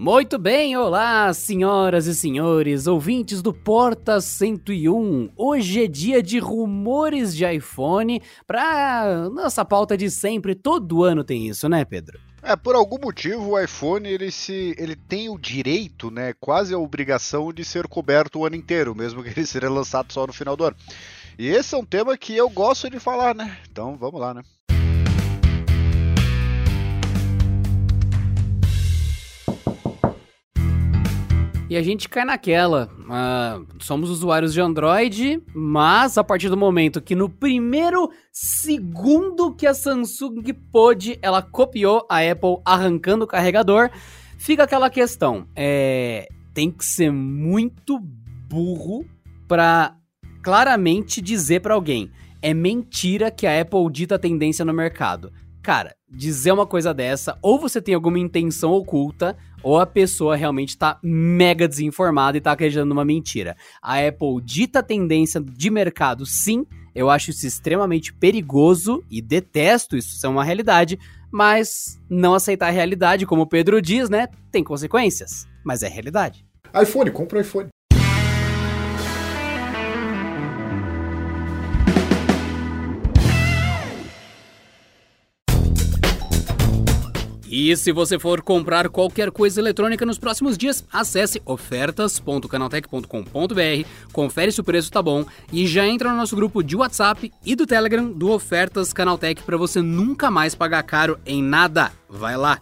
Muito bem, olá, senhoras e senhores, ouvintes do Porta 101. Hoje é dia de rumores de iPhone pra nossa pauta de sempre. Todo ano tem isso, né, Pedro? É, por algum motivo o iPhone ele se ele tem o direito, né, quase a obrigação de ser coberto o ano inteiro, mesmo que ele seja lançado só no final do ano. E esse é um tema que eu gosto de falar, né? Então, vamos lá, né? E a gente cai naquela. Uh, somos usuários de Android, mas a partir do momento que no primeiro segundo que a Samsung pôde, ela copiou a Apple arrancando o carregador, fica aquela questão. É, tem que ser muito burro para claramente dizer para alguém: é mentira que a Apple dita a tendência no mercado. Cara, dizer uma coisa dessa, ou você tem alguma intenção oculta, ou a pessoa realmente tá mega desinformada e tá acreditando numa mentira. A Apple dita tendência de mercado, sim. Eu acho isso extremamente perigoso e detesto isso ser uma realidade, mas não aceitar a realidade, como o Pedro diz, né, tem consequências, mas é realidade. iPhone, compra o iPhone. E se você for comprar qualquer coisa eletrônica nos próximos dias, acesse ofertas.canaltech.com.br, confere se o preço tá bom e já entra no nosso grupo de WhatsApp e do Telegram do Ofertas Canaltech para você nunca mais pagar caro em nada. Vai lá!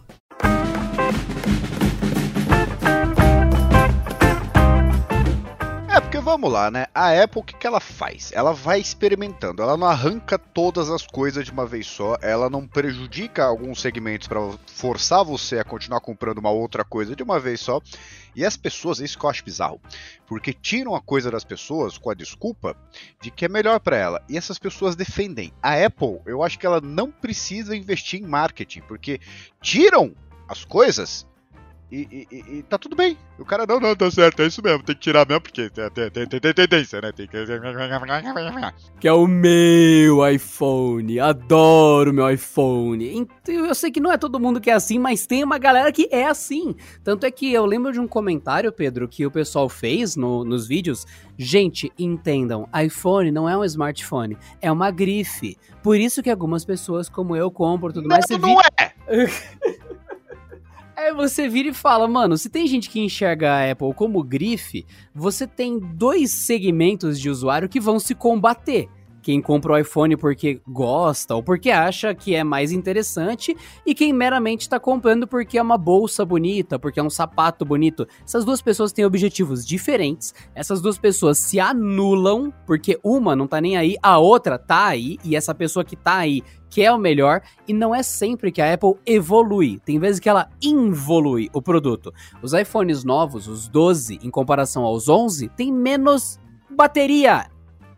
Vamos lá, né? A Apple, o que, que ela faz? Ela vai experimentando, ela não arranca todas as coisas de uma vez só, ela não prejudica alguns segmentos para forçar você a continuar comprando uma outra coisa de uma vez só. E as pessoas, isso que eu acho bizarro, porque tiram a coisa das pessoas com a desculpa de que é melhor para ela. E essas pessoas defendem. A Apple, eu acho que ela não precisa investir em marketing, porque tiram as coisas e, e, e, tá tudo bem. O cara, não, não, tá certo, é isso mesmo, tem que tirar mesmo, porque tem, tem, tem, tem, tem tendência, né? Tem que. Que é o meu iPhone. Adoro meu iPhone. Eu sei que não é todo mundo que é assim, mas tem uma galera que é assim. Tanto é que eu lembro de um comentário, Pedro, que o pessoal fez no, nos vídeos. Gente, entendam, iPhone não é um smartphone, é uma grife. Por isso que algumas pessoas, como eu, compram tudo não, mais. Não, não é! Aí você vira e fala, mano, se tem gente que enxerga a Apple como grife, você tem dois segmentos de usuário que vão se combater quem compra o iPhone porque gosta ou porque acha que é mais interessante e quem meramente está comprando porque é uma bolsa bonita, porque é um sapato bonito. Essas duas pessoas têm objetivos diferentes. Essas duas pessoas se anulam porque uma não tá nem aí, a outra tá aí e essa pessoa que tá aí quer o melhor e não é sempre que a Apple evolui. Tem vezes que ela involui o produto. Os iPhones novos, os 12 em comparação aos 11, tem menos bateria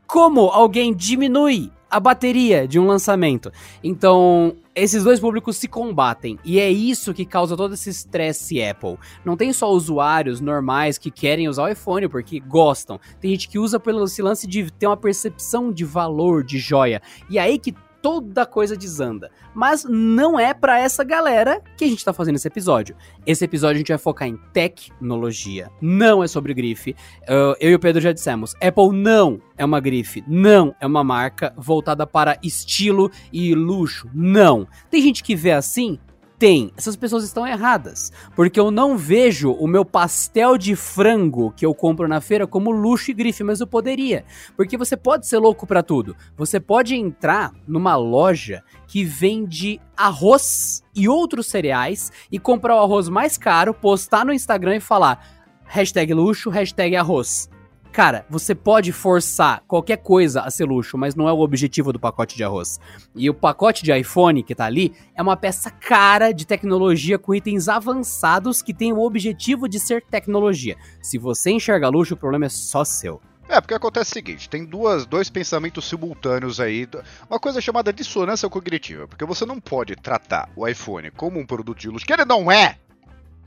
como alguém diminui a bateria de um lançamento. Então, esses dois públicos se combatem e é isso que causa todo esse estresse Apple. Não tem só usuários normais que querem usar o iPhone porque gostam. Tem gente que usa pelo esse lance de ter uma percepção de valor de joia. E aí que toda coisa desanda. Mas não é para essa galera que a gente tá fazendo esse episódio. Esse episódio a gente vai focar em tecnologia. Não é sobre grife. Uh, eu e o Pedro já dissemos: Apple não é uma grife, não é uma marca voltada para estilo e luxo. Não. Tem gente que vê assim, tem. Essas pessoas estão erradas. Porque eu não vejo o meu pastel de frango que eu compro na feira como luxo e grife, mas eu poderia. Porque você pode ser louco para tudo. Você pode entrar numa loja que vende arroz e outros cereais e comprar o arroz mais caro, postar no Instagram e falar hashtag luxo, hashtag arroz. Cara, você pode forçar qualquer coisa a ser luxo, mas não é o objetivo do pacote de arroz. E o pacote de iPhone que tá ali é uma peça cara de tecnologia com itens avançados que tem o objetivo de ser tecnologia. Se você enxerga luxo, o problema é só seu. É, porque acontece o seguinte, tem duas, dois pensamentos simultâneos aí, uma coisa chamada dissonância cognitiva, porque você não pode tratar o iPhone como um produto de luxo, que ele não é,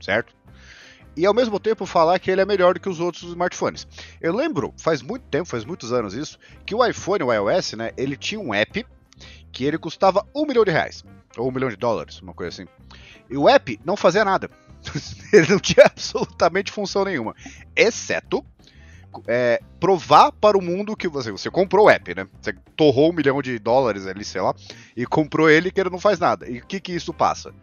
certo? E ao mesmo tempo falar que ele é melhor do que os outros smartphones. Eu lembro, faz muito tempo, faz muitos anos isso, que o iPhone, o iOS, né, ele tinha um app que ele custava um milhão de reais, ou um milhão de dólares, uma coisa assim. E o app não fazia nada. ele não tinha absolutamente função nenhuma. Exceto é, provar para o mundo que você, você comprou o app, né? Você torrou um milhão de dólares ali, sei lá, e comprou ele que ele não faz nada. E o que, que isso passa?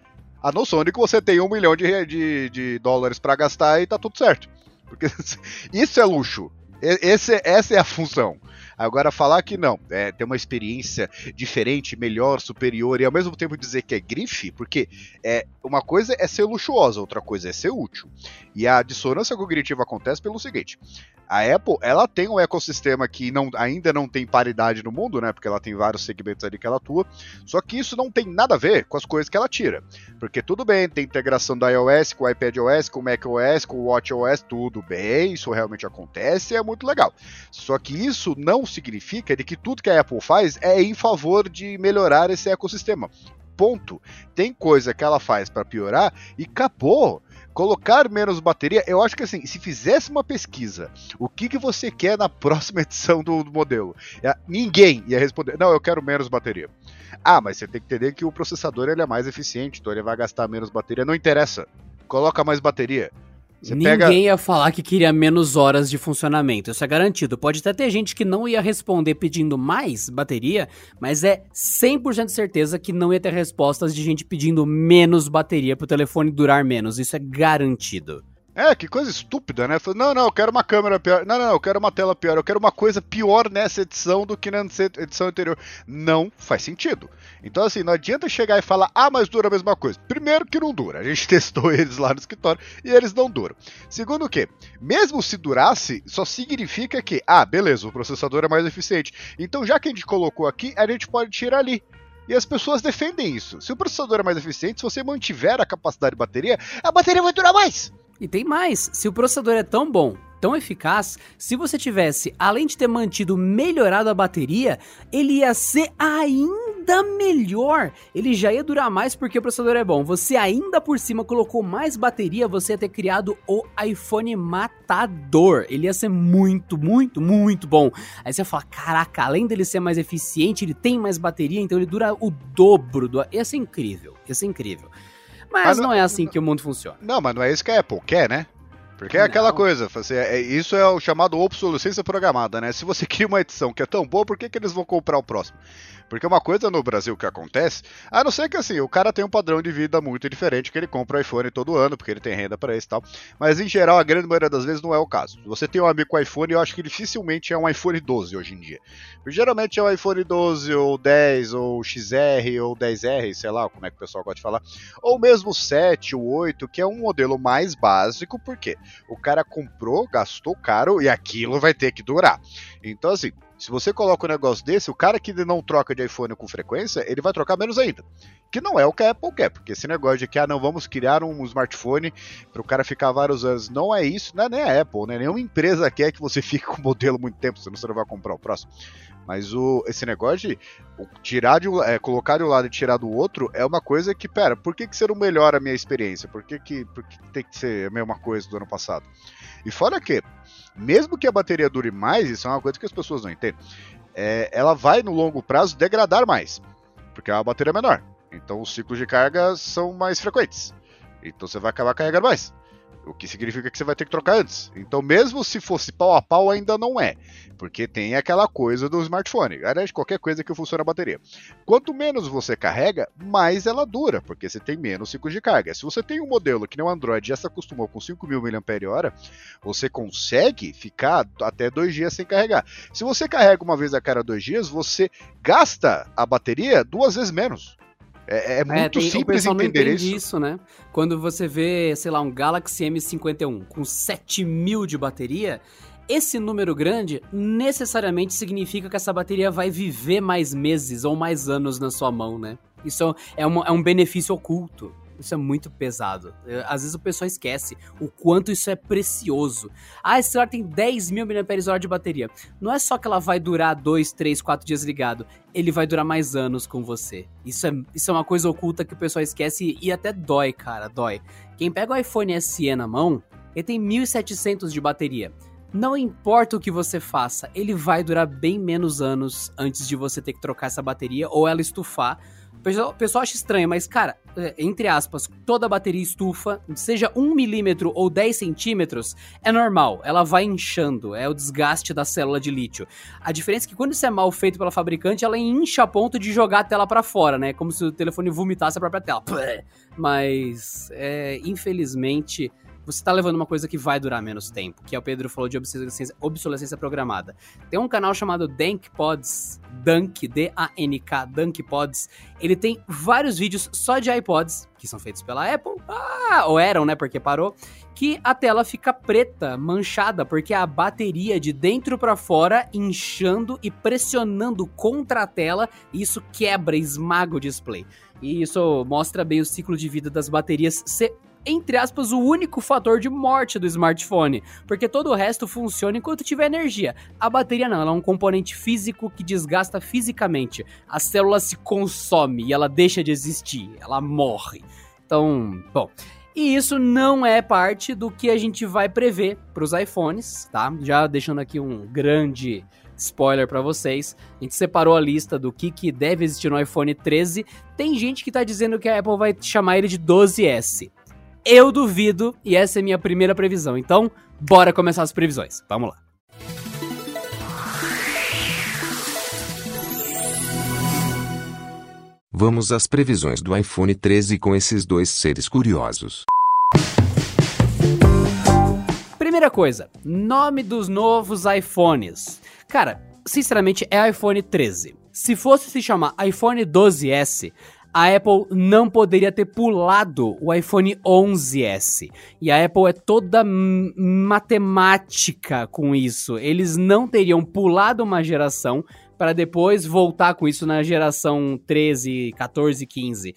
A noção de que você tem um milhão de, de, de dólares para gastar e tá tudo certo. Porque isso é luxo. Esse, essa é a função. Agora, falar que não, é, tem uma experiência diferente, melhor, superior, e ao mesmo tempo dizer que é grife, porque é, uma coisa é ser luxuosa, outra coisa é ser útil. E a dissonância cognitiva acontece pelo seguinte: a Apple, ela tem um ecossistema que não, ainda não tem paridade no mundo, né? Porque ela tem vários segmentos ali que ela atua. Só que isso não tem nada a ver com as coisas que ela tira. Porque tudo bem, tem integração da iOS com o iPadOS, com o macOS, com o WatchOS, tudo bem, isso realmente acontece e é muito legal. Só que isso não significa de que tudo que a Apple faz é em favor de melhorar esse ecossistema. Ponto. Tem coisa que ela faz para piorar e acabou colocar menos bateria, eu acho que assim, se fizesse uma pesquisa, o que, que você quer na próxima edição do, do modelo? É, ninguém ia responder, não, eu quero menos bateria. Ah, mas você tem que entender que o processador ele é mais eficiente, então ele vai gastar menos bateria. Não interessa, coloca mais bateria. Você Ninguém pega... ia falar que queria menos horas de funcionamento, isso é garantido. Pode até ter gente que não ia responder pedindo mais bateria, mas é 100% certeza que não ia ter respostas de gente pedindo menos bateria para o telefone durar menos. Isso é garantido. É, que coisa estúpida, né? Não, não, eu quero uma câmera pior. Não, não, eu quero uma tela pior. Eu quero uma coisa pior nessa edição do que na edição anterior. Não faz sentido. Então, assim, não adianta chegar e falar, ah, mas dura a mesma coisa. Primeiro que não dura. A gente testou eles lá no escritório e eles não duram. Segundo que, mesmo se durasse, só significa que, ah, beleza, o processador é mais eficiente. Então, já que a gente colocou aqui, a gente pode tirar ali. E as pessoas defendem isso. Se o processador é mais eficiente, se você mantiver a capacidade de bateria, a bateria vai durar mais. E tem mais, se o processador é tão bom, tão eficaz, se você tivesse, além de ter mantido melhorado a bateria, ele ia ser ainda melhor. Ele já ia durar mais porque o processador é bom. Você ainda por cima colocou mais bateria, você ia ter criado o iPhone matador. Ele ia ser muito, muito, muito bom. Aí você ia falar, caraca, além dele ser mais eficiente, ele tem mais bateria, então ele dura o dobro do... Ia ser incrível, ia ser incrível. Mas, mas não, não, é assim que o mundo funciona. Não, mas não é isso que a Apple quer, né? Porque é aquela coisa, assim, é, isso é o chamado obsolescência programada, né? Se você cria uma edição que é tão boa, por que, que eles vão comprar o próximo? Porque uma coisa no Brasil que acontece, a não ser que assim, o cara tem um padrão de vida muito diferente, que ele compra o iPhone todo ano, porque ele tem renda para isso e tal. Mas em geral, a grande maioria das vezes não é o caso. Você tem um amigo com iPhone, eu acho que dificilmente é um iPhone 12 hoje em dia. Porque, geralmente é um iPhone 12, ou 10, ou XR, ou 10R, sei lá como é que o pessoal gosta de falar. Ou mesmo 7, ou 8, que é um modelo mais básico, porque o cara comprou, gastou caro e aquilo vai ter que durar. Então, assim, se você coloca um negócio desse, o cara que não troca de iPhone com frequência, ele vai trocar menos ainda. Que não é o que a Apple quer, porque esse negócio de que, ah, não, vamos criar um smartphone para o cara ficar vários anos. Não é isso, não é nem a Apple, né? Nenhuma empresa quer que você fique com o modelo muito tempo, senão você não vai comprar o próximo. Mas o, esse negócio de tirar de um, é, colocar de um lado e tirar do outro é uma coisa que, pera, por que, que você não melhora a minha experiência? Por que, que, por que tem que ser a mesma coisa do ano passado? E fora que mesmo que a bateria dure mais, isso é uma coisa que as pessoas não entendem, é, ela vai no longo prazo degradar mais, porque a bateria é menor. Então os ciclos de carga são mais frequentes. Então você vai acabar carregando mais. O que significa que você vai ter que trocar antes. Então, mesmo se fosse pau a pau, ainda não é. Porque tem aquela coisa do smartphone. Aliás, qualquer coisa que funcione a bateria. Quanto menos você carrega, mais ela dura, porque você tem menos ciclos de carga. Se você tem um modelo que nem o Android já se acostumou com 5.000 mAh, você consegue ficar até dois dias sem carregar. Se você carrega uma vez a cada dois dias, você gasta a bateria duas vezes menos. É, é, é muito é, tem, simples entender isso. isso, né? Quando você vê, sei lá, um Galaxy M51 com 7000 de bateria, esse número grande necessariamente significa que essa bateria vai viver mais meses ou mais anos na sua mão, né? Isso é, é um benefício oculto. Isso é muito pesado. Às vezes o pessoal esquece o quanto isso é precioso. Ah, esse celular tem 10 mil mAh de bateria. Não é só que ela vai durar 2, 3, 4 dias ligado. Ele vai durar mais anos com você. Isso é, isso é uma coisa oculta que o pessoal esquece e, e até dói, cara, dói. Quem pega o iPhone SE na mão, ele tem 1700 de bateria. Não importa o que você faça, ele vai durar bem menos anos antes de você ter que trocar essa bateria ou ela estufar O pessoal, pessoal acha estranho, mas, cara, é, entre aspas, toda bateria estufa, seja 1 milímetro ou 10 centímetros, é normal. Ela vai inchando, é o desgaste da célula de lítio. A diferença é que quando isso é mal feito pela fabricante, ela incha a ponto de jogar a tela para fora, né? Como se o telefone vomitasse a própria tela. Mas, é, infelizmente, você tá levando uma coisa que vai durar menos tempo, que é o Pedro falou de obsolescência, obsolescência programada. Tem um canal chamado Dank Pods, Dunk, D-A-N-K, Dunk Pods. Ele tem vários vídeos só de iPods, que são feitos pela Apple, ah, ou eram, né, porque parou, que a tela fica preta, manchada, porque a bateria de dentro para fora inchando e pressionando contra a tela, e isso quebra, esmaga o display. E isso mostra bem o ciclo de vida das baterias ser entre aspas, o único fator de morte do smartphone, porque todo o resto funciona enquanto tiver energia. A bateria não, ela é um componente físico que desgasta fisicamente. A célula se consome e ela deixa de existir, ela morre. Então, bom. E isso não é parte do que a gente vai prever para os iPhones, tá? Já deixando aqui um grande spoiler para vocês. A gente separou a lista do que, que deve existir no iPhone 13. Tem gente que tá dizendo que a Apple vai chamar ele de 12S. Eu duvido, e essa é minha primeira previsão. Então, bora começar as previsões. Vamos lá. Vamos às previsões do iPhone 13 com esses dois seres curiosos. Primeira coisa, nome dos novos iPhones. Cara, sinceramente é iPhone 13. Se fosse se chamar iPhone 12S, a Apple não poderia ter pulado o iPhone 11S. E a Apple é toda matemática com isso. Eles não teriam pulado uma geração para depois voltar com isso na geração 13, 14, 15.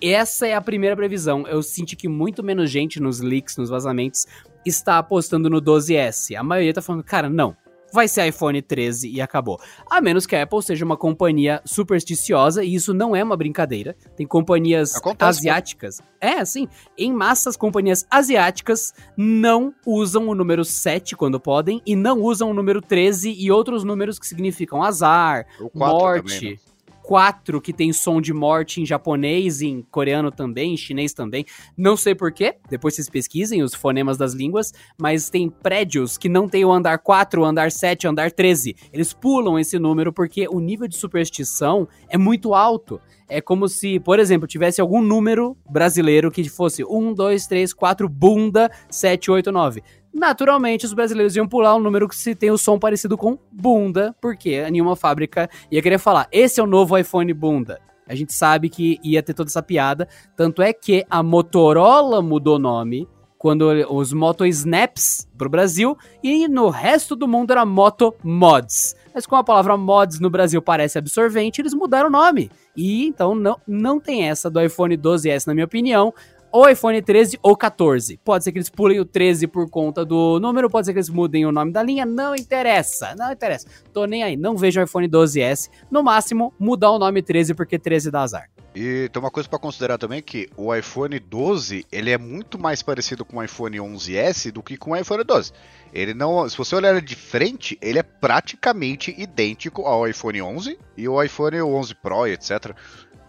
Essa é a primeira previsão. Eu senti que muito menos gente nos leaks, nos vazamentos, está apostando no 12S. A maioria tá falando, cara, não vai ser iPhone 13 e acabou. A menos que a Apple seja uma companhia supersticiosa, e isso não é uma brincadeira. Tem companhias Acontece, asiáticas. Pô. É, assim, em massa as companhias asiáticas não usam o número 7 quando podem, e não usam o número 13 e outros números que significam azar, morte. Também, né? 4 que tem som de morte em japonês, em coreano também, em chinês também. Não sei porquê, depois vocês pesquisem os fonemas das línguas, mas tem prédios que não tem o andar 4, o andar 7, o andar 13. Eles pulam esse número porque o nível de superstição é muito alto. É como se, por exemplo, tivesse algum número brasileiro que fosse 1, 2, 3, 4, bunda, 7, 8, 9 naturalmente os brasileiros iam pular um número que se tem o som parecido com bunda, porque nenhuma fábrica ia querer falar, esse é o novo iPhone bunda. A gente sabe que ia ter toda essa piada, tanto é que a Motorola mudou nome quando os Moto Snaps pro Brasil e no resto do mundo era Moto Mods. Mas como a palavra mods no Brasil parece absorvente, eles mudaram o nome. E então não, não tem essa do iPhone 12S, na minha opinião ou iPhone 13 ou 14. Pode ser que eles pulem o 13 por conta do número, pode ser que eles mudem o nome da linha, não interessa, não interessa. Tô nem aí, não vejo o iPhone 12S. No máximo, mudar o nome 13 porque 13 dá azar. E tem uma coisa para considerar também que o iPhone 12 ele é muito mais parecido com o iPhone 11s do que com o iPhone 12. Ele não, se você olhar de frente, ele é praticamente idêntico ao iPhone 11 e o iPhone 11 Pro, etc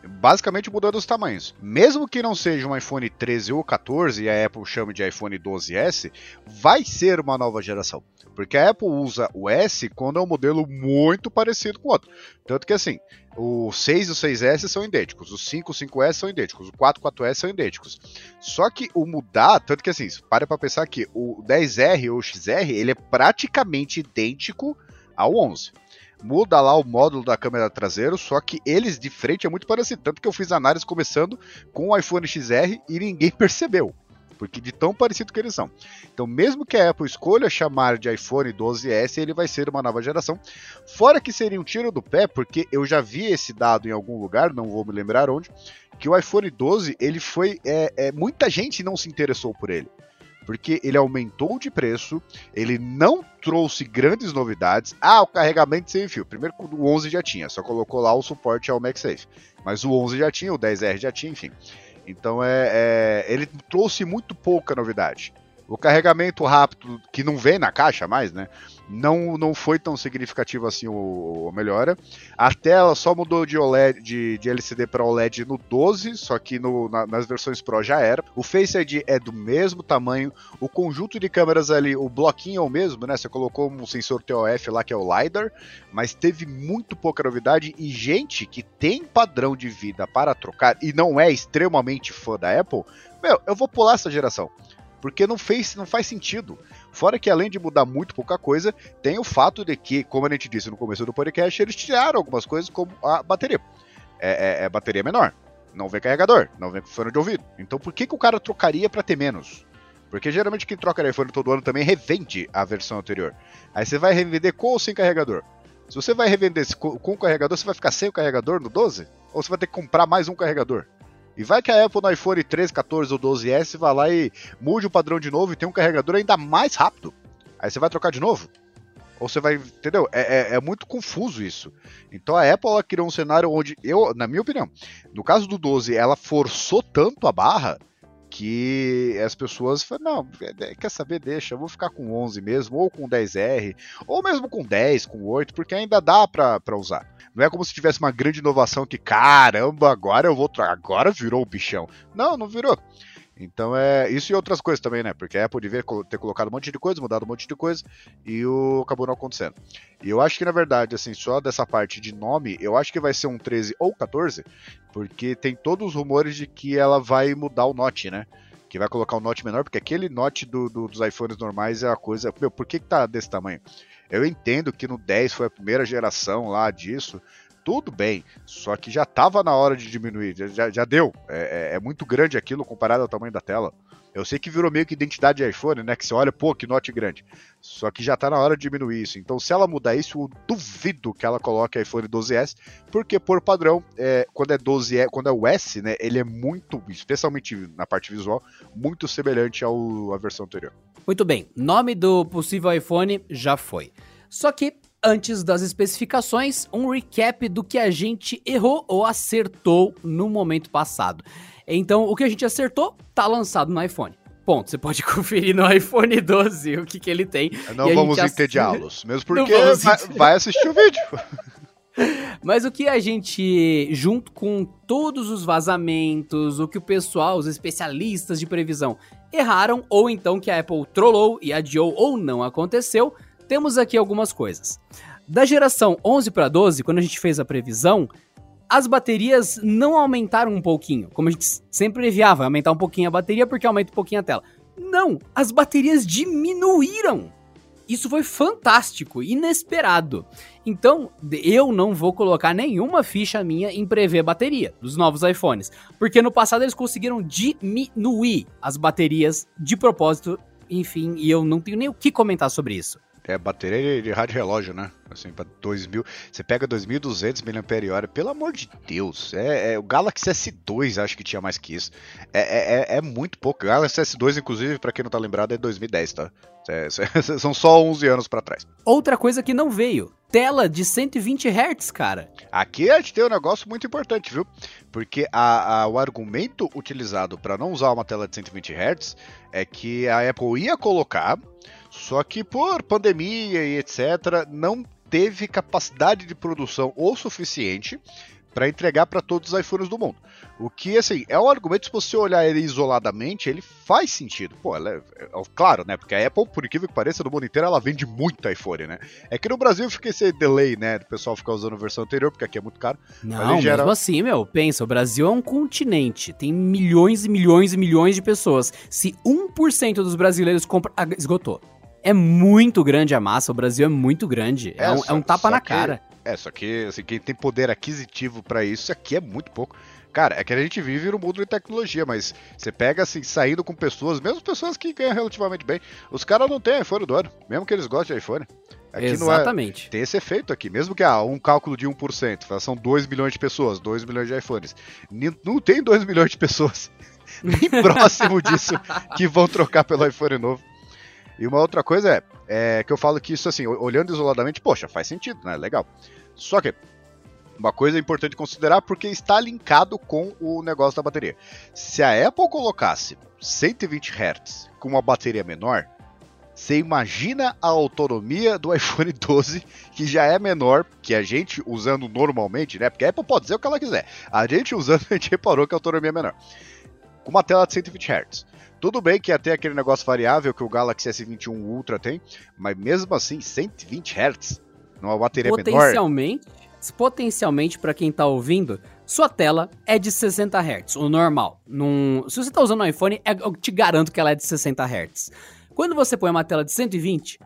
basicamente mudando os tamanhos. Mesmo que não seja um iPhone 13 ou 14 e a Apple chame de iPhone 12S, vai ser uma nova geração. Porque a Apple usa o S quando é um modelo muito parecido com o outro. Tanto que assim, o 6 e o 6S são idênticos, os 5 e o 5S são idênticos, o 4 e o 4S são idênticos. Só que o mudar, tanto que assim, para pensar que o 10R ou o XR, ele é praticamente idêntico ao 11 muda lá o módulo da câmera traseira, só que eles de frente é muito parecido. Tanto que eu fiz análise começando com o iPhone XR e ninguém percebeu. Porque de tão parecido que eles são. Então, mesmo que a Apple escolha chamar de iPhone 12S, ele vai ser uma nova geração. Fora que seria um tiro do pé, porque eu já vi esse dado em algum lugar, não vou me lembrar onde, que o iPhone 12 ele foi. É, é, muita gente não se interessou por ele porque ele aumentou de preço, ele não trouxe grandes novidades. Ah, o carregamento sem fio. Primeiro o 11 já tinha, só colocou lá o suporte ao MagSafe. Mas o 11 já tinha, o 10R já tinha, enfim. Então é, é ele trouxe muito pouca novidade. O carregamento rápido, que não vem na caixa mais, né? Não, não foi tão significativo assim o, o melhora. A tela só mudou de OLED de, de LCD para OLED no 12, só que no, na, nas versões Pro já era. O Face ID é do mesmo tamanho. O conjunto de câmeras ali, o bloquinho é o mesmo, né? Você colocou um sensor TOF lá que é o LiDAR, mas teve muito pouca novidade e gente que tem padrão de vida para trocar e não é extremamente fã da Apple, meu, eu vou pular essa geração. Porque não, fez, não faz sentido. Fora que além de mudar muito pouca coisa, tem o fato de que, como a gente disse no começo do podcast, eles tiraram algumas coisas como a bateria. É, é, é bateria menor, não vem carregador, não vem fone de ouvido. Então por que, que o cara trocaria para ter menos? Porque geralmente quem troca iPhone todo ano também revende a versão anterior. Aí você vai revender com ou sem carregador. Se você vai revender com o carregador, você vai ficar sem o carregador no 12? Ou você vai ter que comprar mais um carregador? E vai que a Apple no iPhone 13, 14 ou 12S vai lá e mude o padrão de novo e tem um carregador ainda mais rápido. Aí você vai trocar de novo? Ou você vai. Entendeu? É, é, é muito confuso isso. Então a Apple criou um cenário onde, eu, na minha opinião, no caso do 12, ela forçou tanto a barra que as pessoas falam, não, é, é, quer saber, deixa, eu vou ficar com 11 mesmo, ou com 10R, ou mesmo com 10, com 8, porque ainda dá para usar. Não é como se tivesse uma grande inovação que, caramba, agora eu vou, agora virou o bichão. Não, não virou. Então é isso e outras coisas também, né? Porque a Apple devia ter colocado um monte de coisa, mudado um monte de coisa e o acabou não acontecendo. E eu acho que na verdade, assim, só dessa parte de nome, eu acho que vai ser um 13 ou 14, porque tem todos os rumores de que ela vai mudar o Note, né? Que vai colocar um Note menor, porque aquele Note do, do, dos iPhones normais é a coisa. Meu, por que, que tá desse tamanho? Eu entendo que no 10 foi a primeira geração lá disso, tudo bem, só que já estava na hora de diminuir, já, já deu. É, é, é, muito grande aquilo comparado ao tamanho da tela. Eu sei que virou meio que identidade de iPhone, né? Que você olha, pô, que note grande. Só que já está na hora de diminuir isso. Então, se ela mudar isso, eu duvido que ela coloque iPhone 12S, porque por padrão, é, quando é 12 quando é o S, né? Ele é muito, especialmente na parte visual, muito semelhante ao, à versão anterior. Muito bem, nome do possível iPhone já foi. Só que Antes das especificações, um recap do que a gente errou ou acertou no momento passado. Então, o que a gente acertou tá lançado no iPhone. Ponto. Você pode conferir no iPhone 12 o que, que ele tem. Não vamos entediá-los, mesmo porque vai, vai assistir o vídeo. Mas o que a gente, junto com todos os vazamentos, o que o pessoal, os especialistas de previsão erraram, ou então que a Apple trollou e adiou ou não aconteceu, temos aqui algumas coisas. Da geração 11 para 12, quando a gente fez a previsão, as baterias não aumentaram um pouquinho, como a gente sempre previava, aumentar um pouquinho a bateria porque aumenta um pouquinho a tela. Não, as baterias diminuíram. Isso foi fantástico, inesperado. Então, eu não vou colocar nenhuma ficha minha em prever bateria dos novos iPhones, porque no passado eles conseguiram diminuir as baterias de propósito, enfim, e eu não tenho nem o que comentar sobre isso. É, bateria de rádio relógio, né? Assim, para 2000. Você pega 2200 mAh, pelo amor de Deus. É, é, o Galaxy S2 acho que tinha mais que isso. É, é, é, é muito pouco. O Galaxy S2, inclusive, para quem não tá lembrado, é 2010, tá? É, são só 11 anos para trás. Outra coisa que não veio: tela de 120 Hz, cara. Aqui a gente tem um negócio muito importante, viu? Porque a, a, o argumento utilizado para não usar uma tela de 120 Hz é que a Apple ia colocar só que por pandemia e etc., não teve capacidade de produção o suficiente para entregar para todos os iPhones do mundo. O que, assim, é um argumento, se você olhar ele isoladamente, ele faz sentido. Pô, é, é, claro, né? Porque a Apple, por incrível que pareça, no mundo inteiro, ela vende muito iPhone, né? É que no Brasil fica esse delay, né? Do pessoal ficar usando a versão anterior, porque aqui é muito caro. Não, geral... mesmo assim, meu, pensa, o Brasil é um continente, tem milhões e milhões e milhões de pessoas. Se 1% dos brasileiros compra, ah, esgotou é muito grande a massa, o Brasil é muito grande. É, é um, é um, tapa na que, cara. É, só que assim, quem tem poder aquisitivo para isso aqui é muito pouco. Cara, é que a gente vive no mundo de tecnologia, mas você pega assim, saindo com pessoas, mesmo pessoas que ganham relativamente bem, os caras não têm iPhone do ano, mesmo que eles gostem de iPhone. Aqui Exatamente. É, tem esse efeito aqui, mesmo que ah, um cálculo de 1%, são 2 milhões de pessoas, 2 milhões de iPhones. Não tem 2 milhões de pessoas nem próximo disso que vão trocar pelo iPhone novo. E uma outra coisa é, é, que eu falo que isso, assim, olhando isoladamente, poxa, faz sentido, né? Legal. Só que Uma coisa importante considerar porque está linkado com o negócio da bateria. Se a Apple colocasse 120 Hz com uma bateria menor, você imagina a autonomia do iPhone 12, que já é menor que a gente usando normalmente, né? Porque a Apple pode dizer o que ela quiser. A gente usando, a gente reparou que a autonomia é menor. Com uma tela de 120 Hz. Tudo bem que até aquele negócio variável que o Galaxy S21 Ultra tem, mas mesmo assim, 120 Hz numa bateria potencialmente, menor. Potencialmente, para quem tá ouvindo, sua tela é de 60 Hz, o normal. Num, se você tá usando um iPhone, é, eu te garanto que ela é de 60 Hz. Quando você põe uma tela de 120,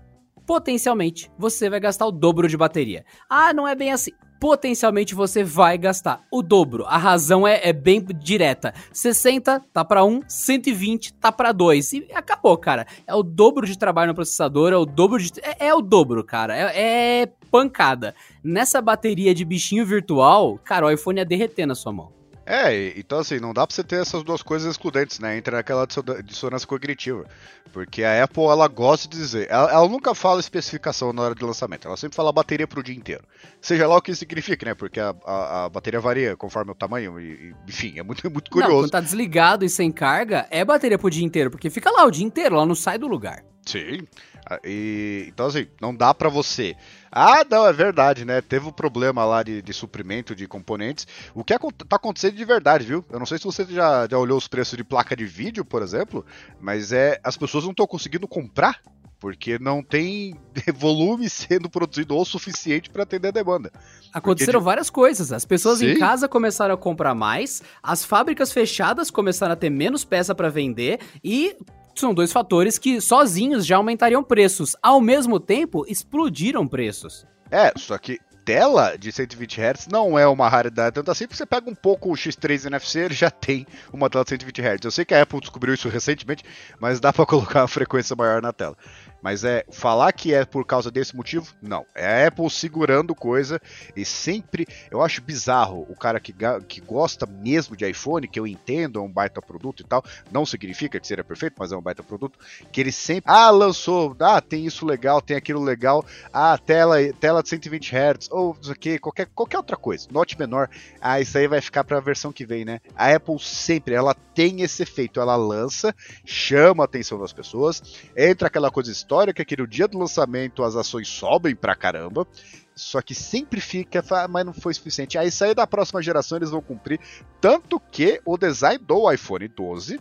potencialmente você vai gastar o dobro de bateria. Ah, não é bem assim potencialmente você vai gastar o dobro. A razão é, é bem direta. 60 tá para 1, 120 tá para 2. E acabou, cara. É o dobro de trabalho no processador, é o dobro de. É, é o dobro, cara. É, é pancada. Nessa bateria de bichinho virtual, cara, o iPhone ia derreter na sua mão. É, então assim, não dá pra você ter essas duas coisas excludentes, né? Entra naquela dissonância cognitiva. Porque a Apple, ela gosta de dizer. Ela, ela, nunca fala especificação na hora de lançamento, ela sempre fala bateria pro dia inteiro. Seja lá o que isso significa, né? Porque a, a, a bateria varia conforme o tamanho, e, e, enfim, é muito, muito curioso. Não, quando tá desligado e sem carga, é bateria pro dia inteiro, porque fica lá o dia inteiro, ela não sai do lugar. Sim. Ah, e, então, assim, não dá para você. Ah, não, é verdade, né? Teve um problema lá de, de suprimento de componentes. O que tá acontecendo de verdade, viu? Eu não sei se você já, já olhou os preços de placa de vídeo, por exemplo, mas é as pessoas não estão conseguindo comprar porque não tem volume sendo produzido o suficiente para atender a demanda. Aconteceram de... várias coisas. As pessoas Sim. em casa começaram a comprar mais, as fábricas fechadas começaram a ter menos peça para vender e são dois fatores que sozinhos já aumentariam preços. Ao mesmo tempo, explodiram preços. É, só que tela de 120 Hz não é uma raridade tanto assim, porque você pega um pouco o X3 NFC, ele já tem uma tela de 120 Hz. Eu sei que a Apple descobriu isso recentemente, mas dá para colocar uma frequência maior na tela. Mas é falar que é por causa desse motivo? Não. É a Apple segurando coisa e sempre. Eu acho bizarro o cara que, que gosta mesmo de iPhone, que eu entendo, é um baita produto e tal. Não significa que seja perfeito, mas é um baita produto. Que ele sempre. Ah, lançou. Ah, tem isso legal, tem aquilo legal. Ah, tela, tela de 120 Hz. Ou isso aqui, qualquer, qualquer outra coisa. Note menor. Ah, isso aí vai ficar para a versão que vem, né? A Apple sempre, ela tem esse efeito. Ela lança, chama a atenção das pessoas, entra aquela coisa história que aquele dia do lançamento as ações sobem pra caramba. Só que sempre fica, mas não foi suficiente. Aí sair da próxima geração eles vão cumprir. Tanto que o design do iPhone 12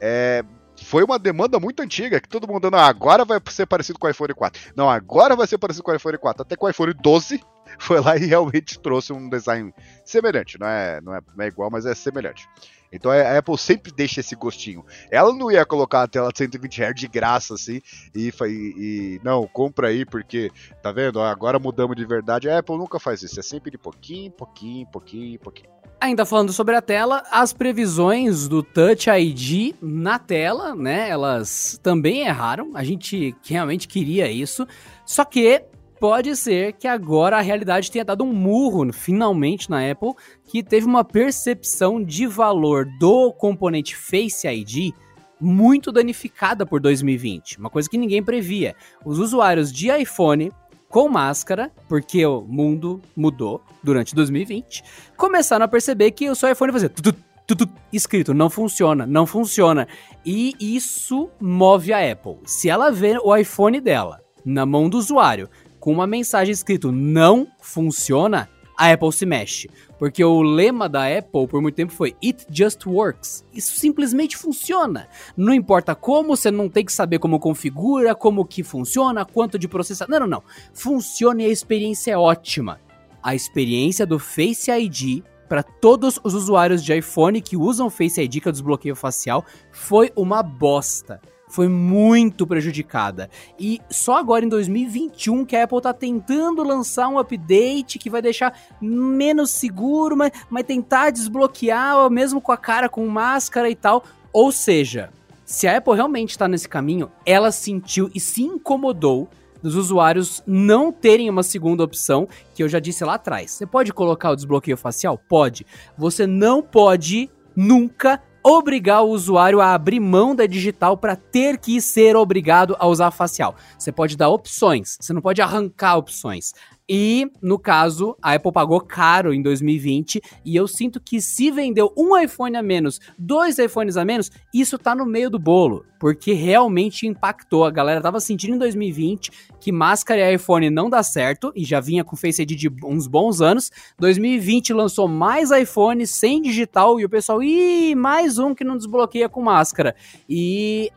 é, foi uma demanda muito antiga, que todo mundo, não, agora vai ser parecido com o iPhone 4. Não, agora vai ser parecido com o iPhone 4. Até que o iPhone 12 foi lá e realmente trouxe um design semelhante. Não é, não é, não é igual, mas é semelhante. Então a Apple sempre deixa esse gostinho. Ela não ia colocar a tela de 120 Hz de graça, assim, e, e, e, não, compra aí, porque, tá vendo? Agora mudamos de verdade. A Apple nunca faz isso, é sempre de pouquinho, pouquinho, pouquinho, pouquinho. Ainda falando sobre a tela, as previsões do Touch ID na tela, né? Elas também erraram. A gente realmente queria isso. Só que pode ser que agora a realidade tenha dado um murro, finalmente, na Apple, que teve uma percepção de valor do componente Face ID muito danificada por 2020, uma coisa que ninguém previa. Os usuários de iPhone com máscara, porque o mundo mudou durante 2020, começaram a perceber que o seu iPhone fazia tudo, tudo escrito, não funciona, não funciona. E isso move a Apple. Se ela vê o iPhone dela na mão do usuário com uma mensagem escrito não funciona, a Apple se mexe. Porque o lema da Apple por muito tempo foi It just works. Isso simplesmente funciona. Não importa como, você não tem que saber como configura, como que funciona, quanto de processamento. Não, não, não. Funciona e a experiência é ótima. A experiência do Face ID para todos os usuários de iPhone que usam Face ID, que é o desbloqueio facial, foi uma bosta foi muito prejudicada. E só agora em 2021 que a Apple tá tentando lançar um update que vai deixar menos seguro, mas, mas tentar desbloquear, mesmo com a cara com máscara e tal. Ou seja, se a Apple realmente está nesse caminho, ela sentiu e se incomodou dos usuários não terem uma segunda opção, que eu já disse lá atrás. Você pode colocar o desbloqueio facial? Pode. Você não pode nunca obrigar o usuário a abrir mão da digital para ter que ser obrigado a usar facial. Você pode dar opções, você não pode arrancar opções. E, no caso, a Apple pagou caro em 2020 e eu sinto que se vendeu um iPhone a menos, dois iPhones a menos, isso tá no meio do bolo, porque realmente impactou. A galera tava sentindo em 2020 que máscara e iPhone não dá certo e já vinha com Face ID de uns bons anos. 2020 lançou mais iPhone sem digital e o pessoal, ih, mais um que não desbloqueia com máscara. E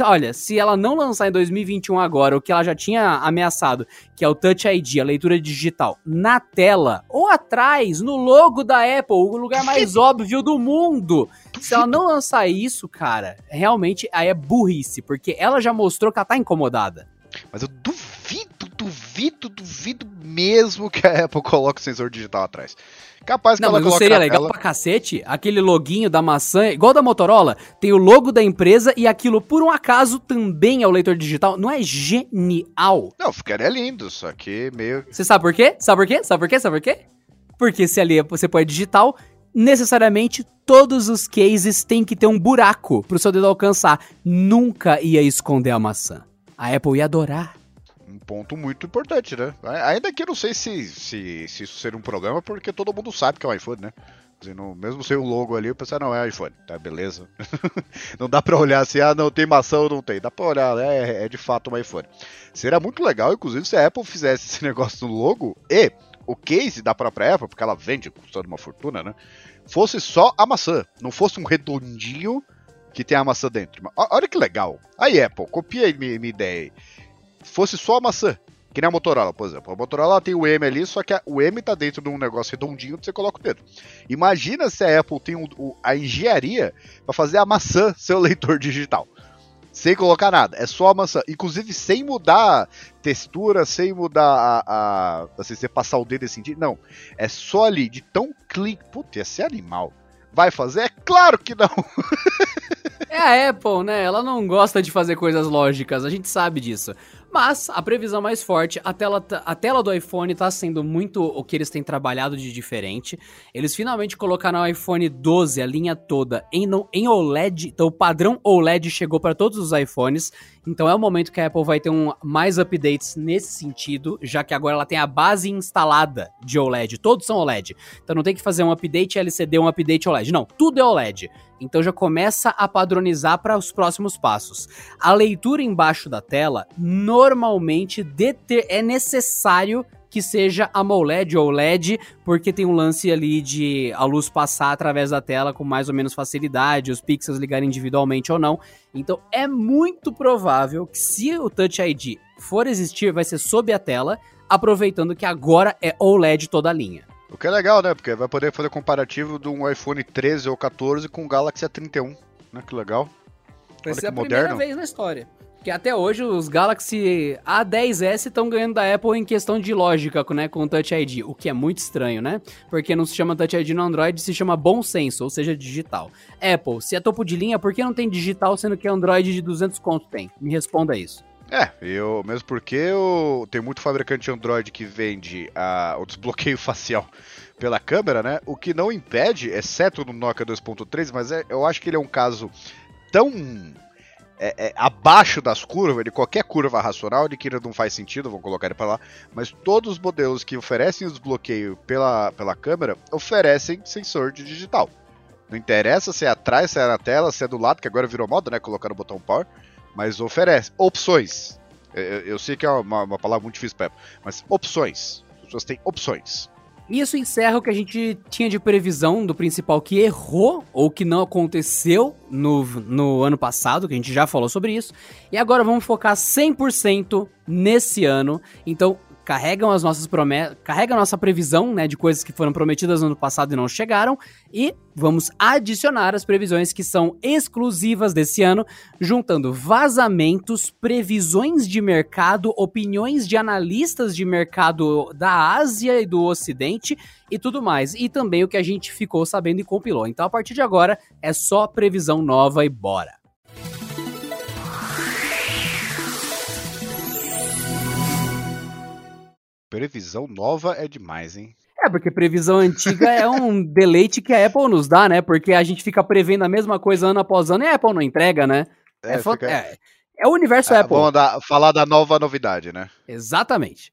olha, se ela não lançar em 2021 agora o que ela já tinha ameaçado, que é o Touch ID, a leitura digital, na tela ou atrás, no logo da Apple, o lugar mais óbvio do mundo. Se ela não lançar isso, cara, realmente aí é burrice, porque ela já mostrou que ela tá incomodada. Mas eu duvido, duvido, duvido mesmo que a Apple coloque o sensor digital atrás. Capaz que não, ela mas não seria legal tela... pra cacete? Aquele loginho da maçã, igual da Motorola, tem o logo da empresa e aquilo, por um acaso, também é o leitor digital. Não é genial? Não, ficaria lindo, só que meio... Você sabe por quê? Sabe por quê? Sabe por quê? Sabe por quê? Porque se ali você põe digital, necessariamente todos os cases têm que ter um buraco pro seu dedo alcançar. Nunca ia esconder a maçã. A Apple ia adorar ponto muito importante, né? Ainda que eu não sei se, se, se isso seria um problema, porque todo mundo sabe que é um iPhone, né? Dizendo, mesmo sem o logo ali, o pessoal não é iPhone, tá beleza. não dá pra olhar assim, ah, não tem maçã ou não tem. Dá pra olhar, né? É, é de fato um iPhone. Seria muito legal, inclusive, se a Apple fizesse esse negócio no logo e o case da própria Apple, porque ela vende custando uma fortuna, né? Fosse só a maçã, não fosse um redondinho que tem a maçã dentro. Olha que legal. Aí, Apple, copia aí minha, minha ideia aí fosse só a maçã. Que nem a Motorola, por exemplo. A Motorola tem o M ali, só que o M tá dentro de um negócio redondinho que você coloca o dedo. Imagina se a Apple tem o, a engenharia para fazer a maçã seu leitor digital. Sem colocar nada, é só a maçã. Inclusive sem mudar textura, sem mudar a. a assim, você passar o dedo e sentir. Não. É só ali, de tão clean. Putz, ia ser animal. Vai fazer? É claro que não! é a Apple, né? Ela não gosta de fazer coisas lógicas, a gente sabe disso. Mas a previsão mais forte, a tela, tá, a tela do iPhone tá sendo muito o que eles têm trabalhado de diferente. Eles finalmente colocaram o iPhone 12, a linha toda, em, em OLED. Então o padrão OLED chegou para todos os iPhones. Então é o momento que a Apple vai ter um, mais updates nesse sentido, já que agora ela tem a base instalada de OLED. Todos são OLED. Então não tem que fazer um update LCD, um update OLED. Não, tudo é OLED. Então já começa a padronizar para os próximos passos. A leitura embaixo da tela, normalmente é necessário que seja AMOLED ou LED, porque tem um lance ali de a luz passar através da tela com mais ou menos facilidade, os pixels ligarem individualmente ou não. Então é muito provável que se o Touch ID for existir, vai ser sob a tela, aproveitando que agora é OLED toda a linha. O que é legal, né? Porque vai poder fazer comparativo de um iPhone 13 ou 14 com o Galaxy A31. Né? Que legal. Vai Olha ser a moderno. primeira vez na história. Que até hoje os Galaxy A10s estão ganhando da Apple em questão de lógica, né, com o Touch ID, o que é muito estranho, né? Porque não se chama Touch ID no Android, se chama bom senso, ou seja, digital. Apple, se é topo de linha, por que não tem digital sendo que Android de 200 conto tem? Me responda isso. É, eu mesmo porque eu tem muito fabricante Android que vende a, o desbloqueio facial pela câmera, né? O que não impede, exceto no Nokia 2.3, mas é, eu acho que ele é um caso tão é, é, abaixo das curvas, de qualquer curva racional, de que não faz sentido, vou colocar ele para lá, mas todos os modelos que oferecem o desbloqueio pela, pela câmera oferecem sensor de digital. Não interessa se é atrás, se é na tela, se é do lado, que agora virou moda, né? Colocar o botão Power mas oferece opções. Eu, eu sei que é uma, uma palavra muito difícil, Pepe, mas opções. As pessoas têm opções. Isso encerra o que a gente tinha de previsão do principal que errou ou que não aconteceu no, no ano passado, que a gente já falou sobre isso. E agora vamos focar 100% nesse ano. Então, carregam as nossas promessas, carrega a nossa previsão, né, de coisas que foram prometidas no ano passado e não chegaram, e vamos adicionar as previsões que são exclusivas desse ano, juntando vazamentos, previsões de mercado, opiniões de analistas de mercado da Ásia e do Ocidente e tudo mais, e também o que a gente ficou sabendo e compilou. Então, a partir de agora, é só previsão nova e bora. Previsão nova é demais, hein? É, porque previsão antiga é um deleite que a Apple nos dá, né? Porque a gente fica prevendo a mesma coisa ano após ano e a Apple não entrega, né? É, é, fica... é, é o universo é, Apple. Vamos dar, falar da nova novidade, né? Exatamente.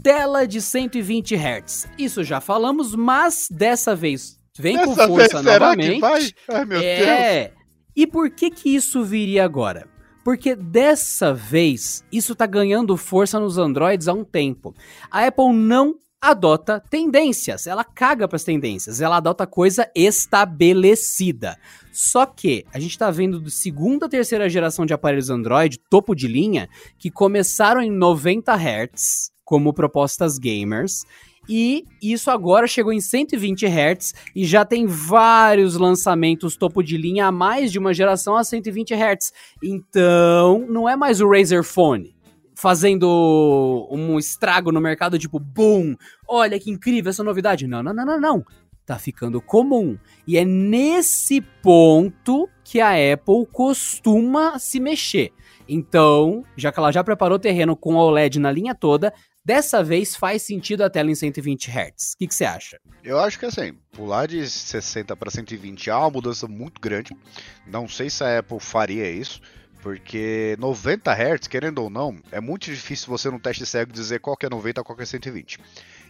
tela de 120 Hz. Isso já falamos, mas dessa vez vem Dessa com força vez, será novamente. que vai? Ai, meu Deus. é. E por que que isso viria agora? Porque dessa vez isso tá ganhando força nos Androids há um tempo. A Apple não adota tendências, ela caga para as tendências, ela adota coisa estabelecida. Só que a gente tá vendo de segunda, terceira geração de aparelhos Android, topo de linha, que começaram em 90 Hz como propostas gamers. E isso agora chegou em 120 Hz e já tem vários lançamentos topo de linha há mais de uma geração a 120 Hz. Então, não é mais o Razer Phone fazendo um estrago no mercado, tipo, boom, olha que incrível essa novidade. Não, não, não, não, não. Tá ficando comum. E é nesse ponto que a Apple costuma se mexer. Então, já que ela já preparou o terreno com OLED na linha toda, dessa vez faz sentido a tela em 120 Hz. O que você acha? Eu acho que assim, pular de 60 para 120 é uma mudança muito grande. Não sei se a Apple faria isso, porque 90 Hz, querendo ou não, é muito difícil você no teste cego dizer qual que é 90 e qual que é 120.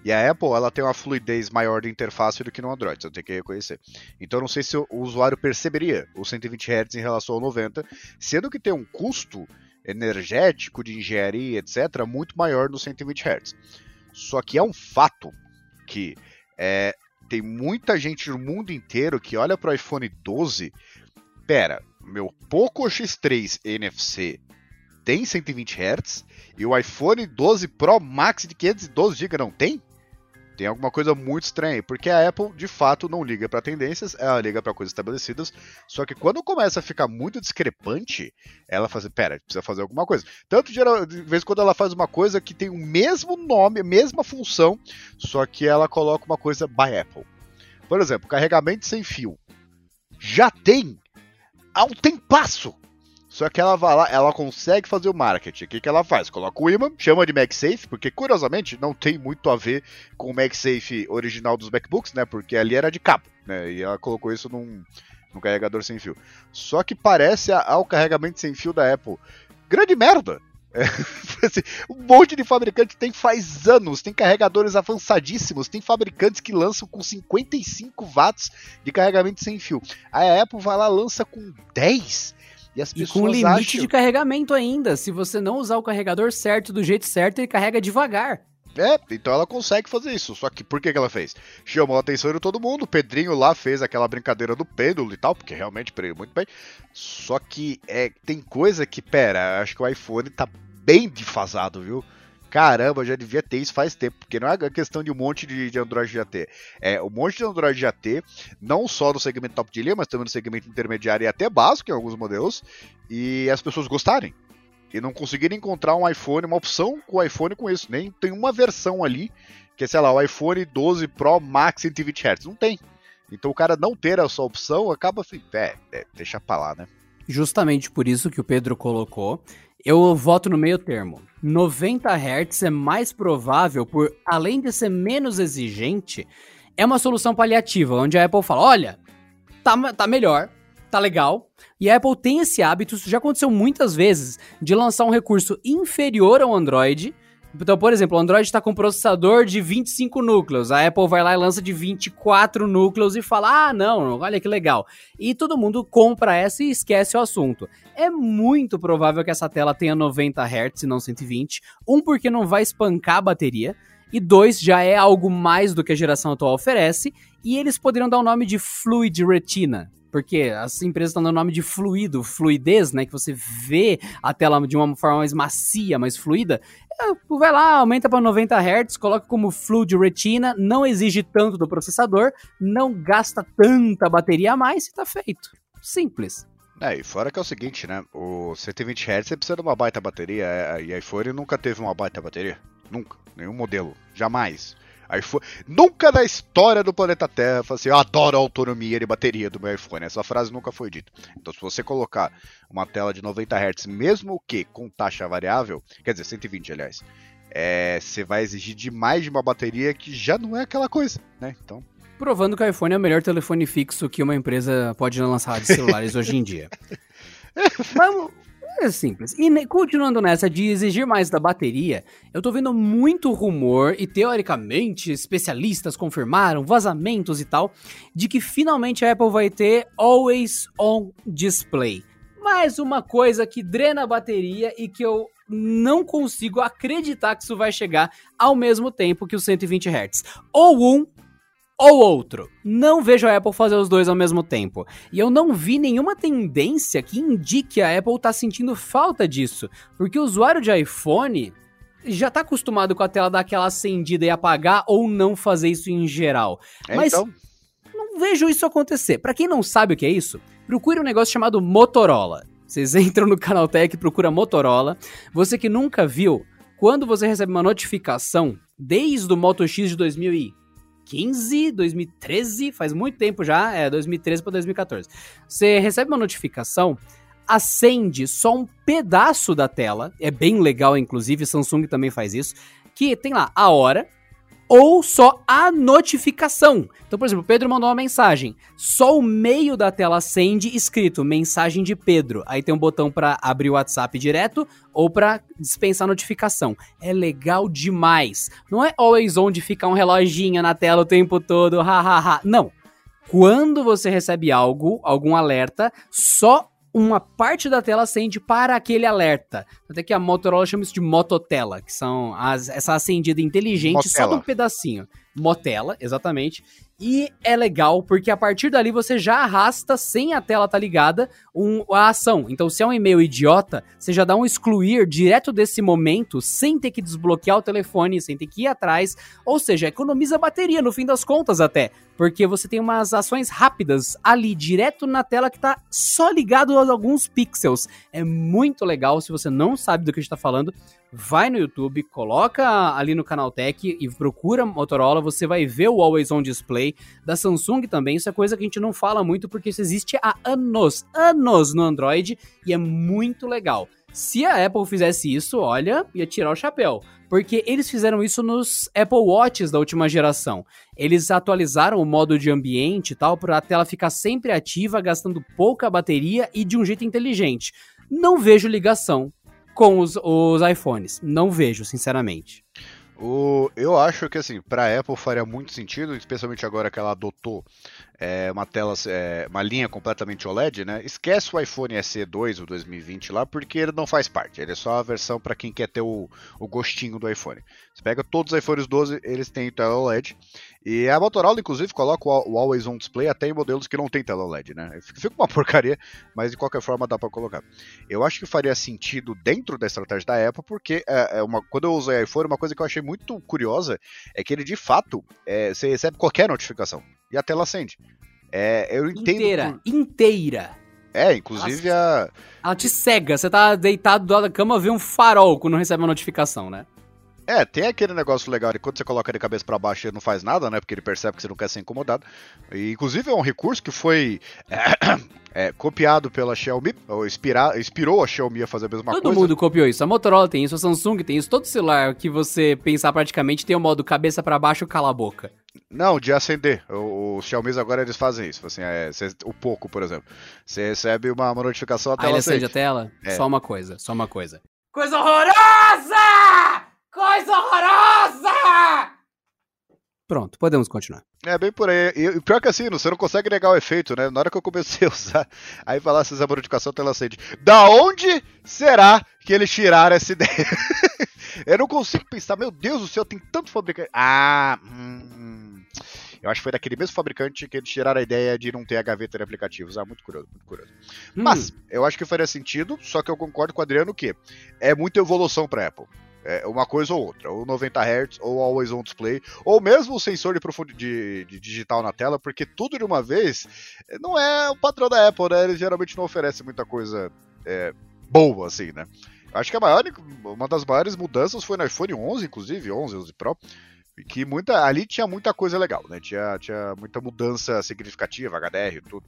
E a Apple, ela tem uma fluidez maior de interface do que no Android, você tem que reconhecer. Então não sei se o usuário perceberia os 120 Hz em relação ao 90, sendo que tem um custo energético de engenharia, etc., muito maior no 120 Hz. Só que é um fato que é, tem muita gente no mundo inteiro que olha para o iPhone 12, pera, meu Poco X3 NFC tem 120 Hz e o iPhone 12 Pro Max de 512 GB não tem? Tem alguma coisa muito estranha, porque a Apple de fato não liga para tendências, ela liga para coisas estabelecidas. Só que quando começa a ficar muito discrepante, ela faz, pera, precisa fazer alguma coisa. Tanto geral, de vez em quando ela faz uma coisa que tem o mesmo nome, a mesma função, só que ela coloca uma coisa by Apple. Por exemplo, carregamento sem fio. Já tem há um tempasso. Só que ela vai lá, ela consegue fazer o marketing. O que, que ela faz? Coloca o imã, chama de MagSafe, porque curiosamente não tem muito a ver com o MagSafe original dos MacBooks, né? Porque ali era de cabo, né? E ela colocou isso num, num carregador sem fio. Só que parece ao carregamento sem fio da Apple. Grande merda! É, um monte de fabricante tem faz anos, tem carregadores avançadíssimos, tem fabricantes que lançam com 55 watts de carregamento sem fio. Aí a Apple vai lá lança com 10 e as E pessoas com limite acham... de carregamento ainda. Se você não usar o carregador certo do jeito certo, ele carrega devagar. É, então ela consegue fazer isso. Só que por que, que ela fez? Chamou a atenção de todo mundo. O Pedrinho lá fez aquela brincadeira do pêndulo e tal, porque realmente pregou muito bem. Só que é, tem coisa que, pera, acho que o iPhone tá bem defasado, viu? Caramba, já devia ter isso faz tempo, porque não é questão de um monte de, de Android já ter. É, um monte de Android já ter, não só no segmento top de linha, mas também no segmento intermediário e até básico em alguns modelos, e as pessoas gostarem. E não conseguirem encontrar um iPhone, uma opção com o iPhone com isso. Nem tem uma versão ali, que é, sei lá, o iPhone 12 Pro Max 120 Hz. Não tem. Então o cara não ter essa opção acaba assim, é, é deixa pra lá, né? Justamente por isso que o Pedro colocou. Eu voto no meio termo. 90 Hz é mais provável por, além de ser menos exigente, é uma solução paliativa, onde a Apple fala, olha, tá, tá melhor, tá legal. E a Apple tem esse hábito, isso já aconteceu muitas vezes, de lançar um recurso inferior ao Android. Então, por exemplo, o Android está com processador de 25 núcleos, a Apple vai lá e lança de 24 núcleos e fala: ah, não, olha que legal. E todo mundo compra essa e esquece o assunto. É muito provável que essa tela tenha 90 Hz e não 120. Um, porque não vai espancar a bateria. E dois, já é algo mais do que a geração atual oferece. E eles poderiam dar o nome de Fluid Retina, porque as empresas estão dando o nome de fluido, fluidez, né? Que você vê a tela de uma forma mais macia, mais fluida. É, vai lá, aumenta para 90 Hz, coloca como Fluid Retina, não exige tanto do processador, não gasta tanta bateria a mais e tá feito. Simples. É, e fora que é o seguinte, né? O 120 Hz você precisa de uma baita bateria, é, e iPhone nunca teve uma baita bateria. Nunca. Nenhum modelo. Jamais. iPhone. Nunca na história do planeta Terra falei assim, eu adoro a autonomia de bateria do meu iPhone. Essa frase nunca foi dita. Então, se você colocar uma tela de 90 Hz, mesmo que com taxa variável, quer dizer, 120, aliás, é, você vai exigir demais de uma bateria que já não é aquela coisa, né? Então. Provando que o iPhone é o melhor telefone fixo que uma empresa pode lançar de celulares hoje em dia. Vamos. É simples. E continuando nessa de exigir mais da bateria, eu tô vendo muito rumor e teoricamente especialistas confirmaram vazamentos e tal de que finalmente a Apple vai ter Always On Display. Mais uma coisa que drena a bateria e que eu não consigo acreditar que isso vai chegar ao mesmo tempo que o 120 Hz. Ou um ou outro. Não vejo a Apple fazer os dois ao mesmo tempo. E eu não vi nenhuma tendência que indique a Apple tá sentindo falta disso. Porque o usuário de iPhone já tá acostumado com a tela dar aquela acendida e apagar ou não fazer isso em geral. É, Mas então... não vejo isso acontecer. Para quem não sabe o que é isso, procure um negócio chamado Motorola. Vocês entram no Canaltech e procura Motorola. Você que nunca viu, quando você recebe uma notificação, desde o Moto X de 2000 2015, 2013, faz muito tempo já, é 2013 para 2014. Você recebe uma notificação, acende só um pedaço da tela, é bem legal, inclusive, Samsung também faz isso, que tem lá a hora, ou só a notificação. Então, por exemplo, Pedro mandou uma mensagem, só o meio da tela acende escrito mensagem de Pedro. Aí tem um botão para abrir o WhatsApp direto ou para dispensar notificação. É legal demais. Não é always on de ficar um reloginho na tela o tempo todo, hahaha. Não. Quando você recebe algo, algum alerta, só uma parte da tela acende para aquele alerta. Até que a Motorola chama isso de mototela, que são as, essa acendida inteligente Motela. só de um pedacinho. Motela, exatamente. E é legal porque a partir dali você já arrasta, sem a tela tá ligada, um, a ação. Então, se é um e-mail idiota, você já dá um excluir direto desse momento, sem ter que desbloquear o telefone, sem ter que ir atrás. Ou seja, economiza bateria no fim das contas até. Porque você tem umas ações rápidas ali, direto na tela que está só ligado a alguns pixels. É muito legal. Se você não sabe do que a gente tá falando, vai no YouTube, coloca ali no canal Tech e procura Motorola, você vai ver o Always On Display da Samsung também. Isso é coisa que a gente não fala muito porque isso existe há anos, anos no Android e é muito legal. Se a Apple fizesse isso, olha, ia tirar o chapéu. Porque eles fizeram isso nos Apple Watches da última geração. Eles atualizaram o modo de ambiente e tal, para a tela ficar sempre ativa, gastando pouca bateria e de um jeito inteligente. Não vejo ligação com os, os iPhones. Não vejo, sinceramente. O, eu acho que assim, para a Apple faria muito sentido, especialmente agora que ela adotou é, uma tela, é, uma linha completamente OLED, né? Esquece o iPhone SE 2 o 2020 lá, porque ele não faz parte. Ele é só a versão para quem quer ter o, o, gostinho do iPhone. Você pega todos os iPhones 12, eles têm tela OLED. E a Motorola, inclusive, coloca o, Always On Display até em modelos que não tem tela OLED, né? Fica uma porcaria, mas de qualquer forma dá para colocar. Eu acho que faria sentido dentro da estratégia da Apple, porque é, é uma, quando eu usei iPhone, uma coisa que eu achei muito curiosa é que ele de fato é, você recebe qualquer notificação e a tela acende. É, eu entendo. Inteira, por... inteira. É, inclusive Nossa. a. Ela te cega, você tá deitado do lado da cama, vê um farol quando recebe uma notificação, né? É, tem aquele negócio legal de quando você coloca de cabeça para baixo ele não faz nada, né? Porque ele percebe que você não quer ser incomodado. E, inclusive é um recurso que foi é, copiado pela Xiaomi, ou inspira, inspirou a Xiaomi a fazer a mesma Todo coisa. Todo mundo copiou isso. A Motorola tem isso, a Samsung tem isso. Todo celular que você pensar praticamente tem o modo cabeça para baixo cala a boca. Não, de acender. Os Xiaomi agora eles fazem isso. Assim, é, cê, o Poco, por exemplo. Você recebe uma, uma notificação, a tela Aí ele acende a tela? É. Só uma coisa, só uma coisa. Coisa horrorosa! Coisa horrorosa! Pronto, podemos continuar. É bem por aí. E pior que assim, você não consegue negar o efeito, né? Na hora que eu comecei a usar, aí falar se essa modificação tela acende. Da onde será que eles tiraram essa ideia? eu não consigo pensar, meu Deus do céu, tem tanto fabricante. Ah, hum, eu acho que foi daquele mesmo fabricante que eles tiraram a ideia de não ter a gaveta de aplicativos. Ah, muito curioso, muito curioso. Hum. Mas, eu acho que faria sentido, só que eu concordo com o Adriano que é muita evolução para Apple. É uma coisa ou outra, ou 90 Hz, ou Always On Display, ou mesmo o sensor de, profundidade de, digital na tela, porque tudo de uma vez não é o padrão da Apple, né? Eles geralmente não oferecem muita coisa é, boa, assim, né? Acho que a maior, uma das maiores mudanças foi no iPhone 11, inclusive, 11, 11 Pro, que muita, ali tinha muita coisa legal, né? Tinha, tinha muita mudança significativa, HDR e tudo.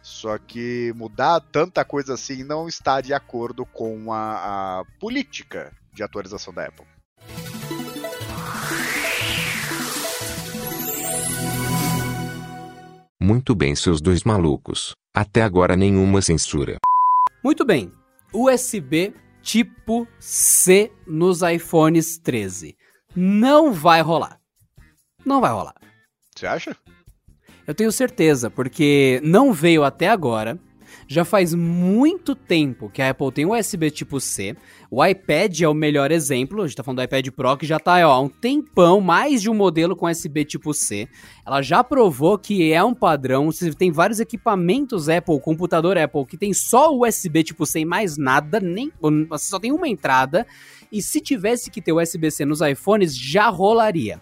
Só que mudar tanta coisa assim não está de acordo com a, a política de atualização da Apple. Muito bem, seus dois malucos. Até agora nenhuma censura. Muito bem. USB tipo C nos iPhones 13. Não vai rolar. Não vai rolar. Você acha? Eu tenho certeza, porque não veio até agora. Já faz muito tempo que a Apple tem USB tipo C. O iPad é o melhor exemplo. A gente tá falando do iPad Pro, que já tá ó, há um tempão, mais de um modelo com USB tipo C. Ela já provou que é um padrão. Tem vários equipamentos Apple, computador Apple, que tem só USB tipo C e mais nada, nem você só tem uma entrada. E se tivesse que ter USB-C nos iPhones, já rolaria.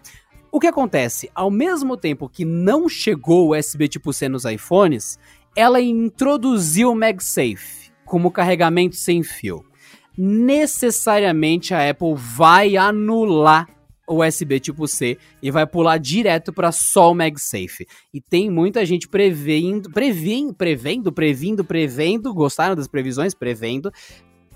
O que acontece? Ao mesmo tempo que não chegou o USB tipo C nos iPhones, ela introduziu o MagSafe como carregamento sem fio. Necessariamente a Apple vai anular o USB tipo C e vai pular direto para só o MagSafe. E tem muita gente prevendo, prevendo, prevendo, prevendo, prevendo, gostaram das previsões? Prevendo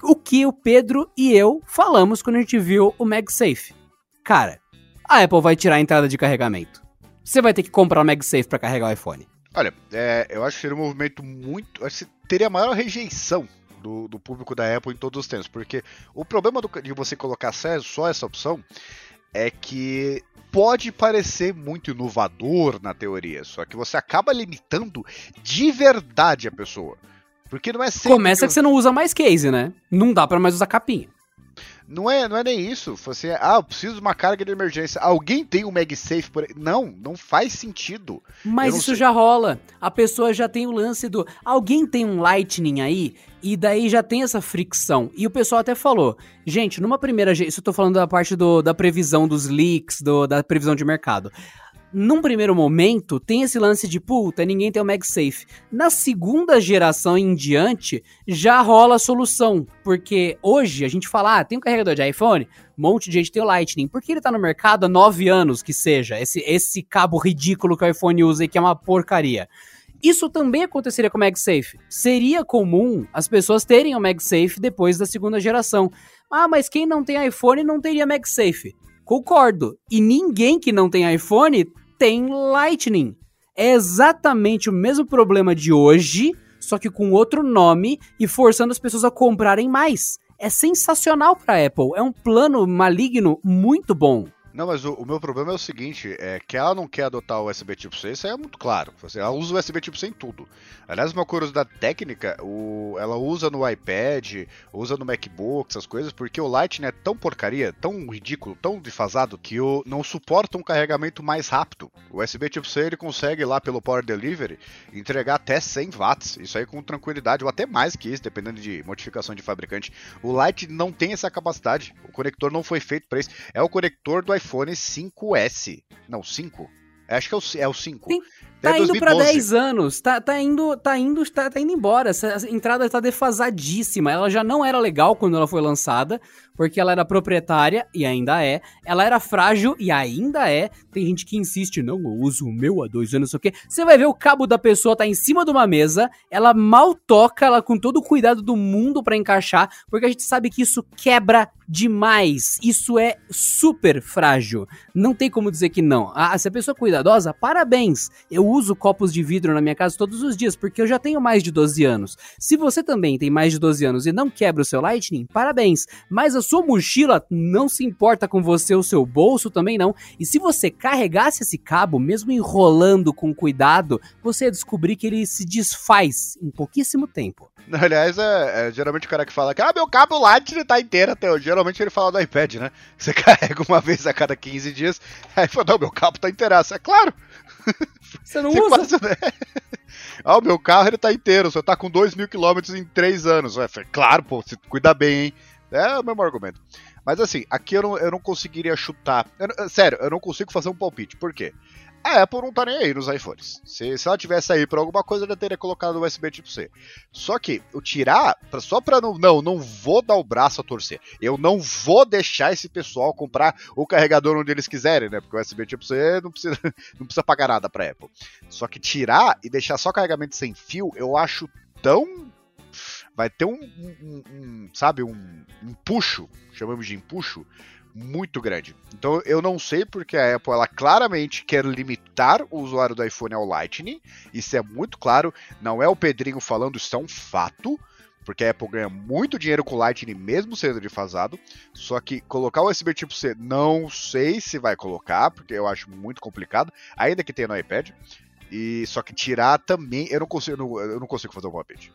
o que o Pedro e eu falamos quando a gente viu o MagSafe. Cara, a Apple vai tirar a entrada de carregamento. Você vai ter que comprar o MagSafe para carregar o iPhone. Olha, é, eu acho que seria um movimento muito. Acho que teria a maior rejeição do, do, público da Apple em todos os tempos. Porque o problema do, de você colocar só essa opção é que pode parecer muito inovador na teoria, só que você acaba limitando de verdade a pessoa. Porque não é sempre. Começa que, que você não usa mais case, né? Não dá para mais usar capinha. Não é, não é nem isso. Você, ah, eu preciso de uma carga de emergência. Alguém tem um MagSafe por aí? Não, não faz sentido. Mas isso sei. já rola. A pessoa já tem o lance do. Alguém tem um Lightning aí? E daí já tem essa fricção. E o pessoal até falou, gente, numa primeira. Isso eu tô falando da parte do, da previsão dos leaks, do, da previsão de mercado num primeiro momento, tem esse lance de puta, ninguém tem o MagSafe. Na segunda geração em diante, já rola a solução. Porque hoje a gente fala, ah, tem um carregador de iPhone, um monte de gente tem o Lightning. Por que ele tá no mercado há nove anos que seja? Esse, esse cabo ridículo que o iPhone usa e que é uma porcaria. Isso também aconteceria com o MagSafe. Seria comum as pessoas terem o MagSafe depois da segunda geração. Ah, mas quem não tem iPhone não teria MagSafe. Concordo. E ninguém que não tem iPhone tem Lightning. É exatamente o mesmo problema de hoje, só que com outro nome e forçando as pessoas a comprarem mais. É sensacional para Apple, é um plano maligno muito bom. Não, mas o, o, meu problema é o seguinte, é que ela não quer adotar o USB tipo C, isso aí é muito claro. Ela usa o USB tipo C em tudo. Aliás, uma curiosidade técnica, o, ela usa no iPad, usa no MacBook, essas coisas, porque o Lightning é tão porcaria, tão ridículo, tão defasado, que o, não suporta um carregamento mais rápido. O USB tipo C ele consegue lá pelo Power Delivery entregar até 100 watts, isso aí com tranquilidade, ou até mais que isso, dependendo de modificação de fabricante. O Lightning não tem essa capacidade, o conector não foi feito para isso. É o conector do iPhone iPhone 5S. Não, 5. Acho que é o, é o 5. Sim, tá indo para 10 anos, tá, tá indo, tá indo, tá, tá indo embora. Essa entrada tá defasadíssima. Ela já não era legal quando ela foi lançada porque ela era proprietária e ainda é. Ela era frágil e ainda é. Tem gente que insiste, não, eu uso o meu há dois anos, não sei o quê. Você vai ver o cabo da pessoa tá em cima de uma mesa, ela mal toca, ela com todo o cuidado do mundo para encaixar, porque a gente sabe que isso quebra demais. Isso é super frágil. Não tem como dizer que não. Ah, se a pessoa é cuidadosa, parabéns. Eu uso copos de vidro na minha casa todos os dias, porque eu já tenho mais de 12 anos. Se você também tem mais de 12 anos e não quebra o seu Lightning, parabéns. Mas a sua mochila não se importa com você, o seu bolso também não. E se você carregasse esse cabo, mesmo enrolando com cuidado, você ia descobrir que ele se desfaz em pouquíssimo tempo. Aliás, é, é, geralmente o cara que fala que ah, meu cabo Lightning tá inteiro até hoje. Geralmente ele fala do iPad, né? Você carrega uma vez a cada 15 dias, aí fala, não, meu cabo tá inteiraço. É claro. Você não Você usa? Quase, né? Ah, o meu carro ele tá inteiro, você tá com 2 mil quilômetros em 3 anos. É, claro, pô, você cuida bem, hein? É o mesmo argumento. Mas assim, aqui eu não, eu não conseguiria chutar. Eu, sério, eu não consigo fazer um palpite. Por quê? A Apple não tá nem aí nos iPhones. Se, se ela tivesse aí pra alguma coisa, ela teria colocado o USB tipo C. Só que o tirar, pra, só pra não. Não, não vou dar o braço a torcer. Eu não vou deixar esse pessoal comprar o carregador onde eles quiserem, né? Porque o USB tipo C não precisa, não precisa pagar nada pra Apple. Só que tirar e deixar só carregamento sem fio, eu acho tão vai ter um, um, um sabe, um, um empuxo, chamamos de empuxo, muito grande. Então eu não sei porque a Apple ela claramente quer limitar o usuário do iPhone ao Lightning. Isso é muito claro. Não é o Pedrinho falando, isso é um fato. porque a Apple ganha muito dinheiro com o Lightning mesmo sendo defasado. Só que colocar o USB tipo C, não sei se vai colocar, porque eu acho muito complicado, ainda que tenha no iPad. E só que tirar também, eu não consigo, eu não consigo fazer um update.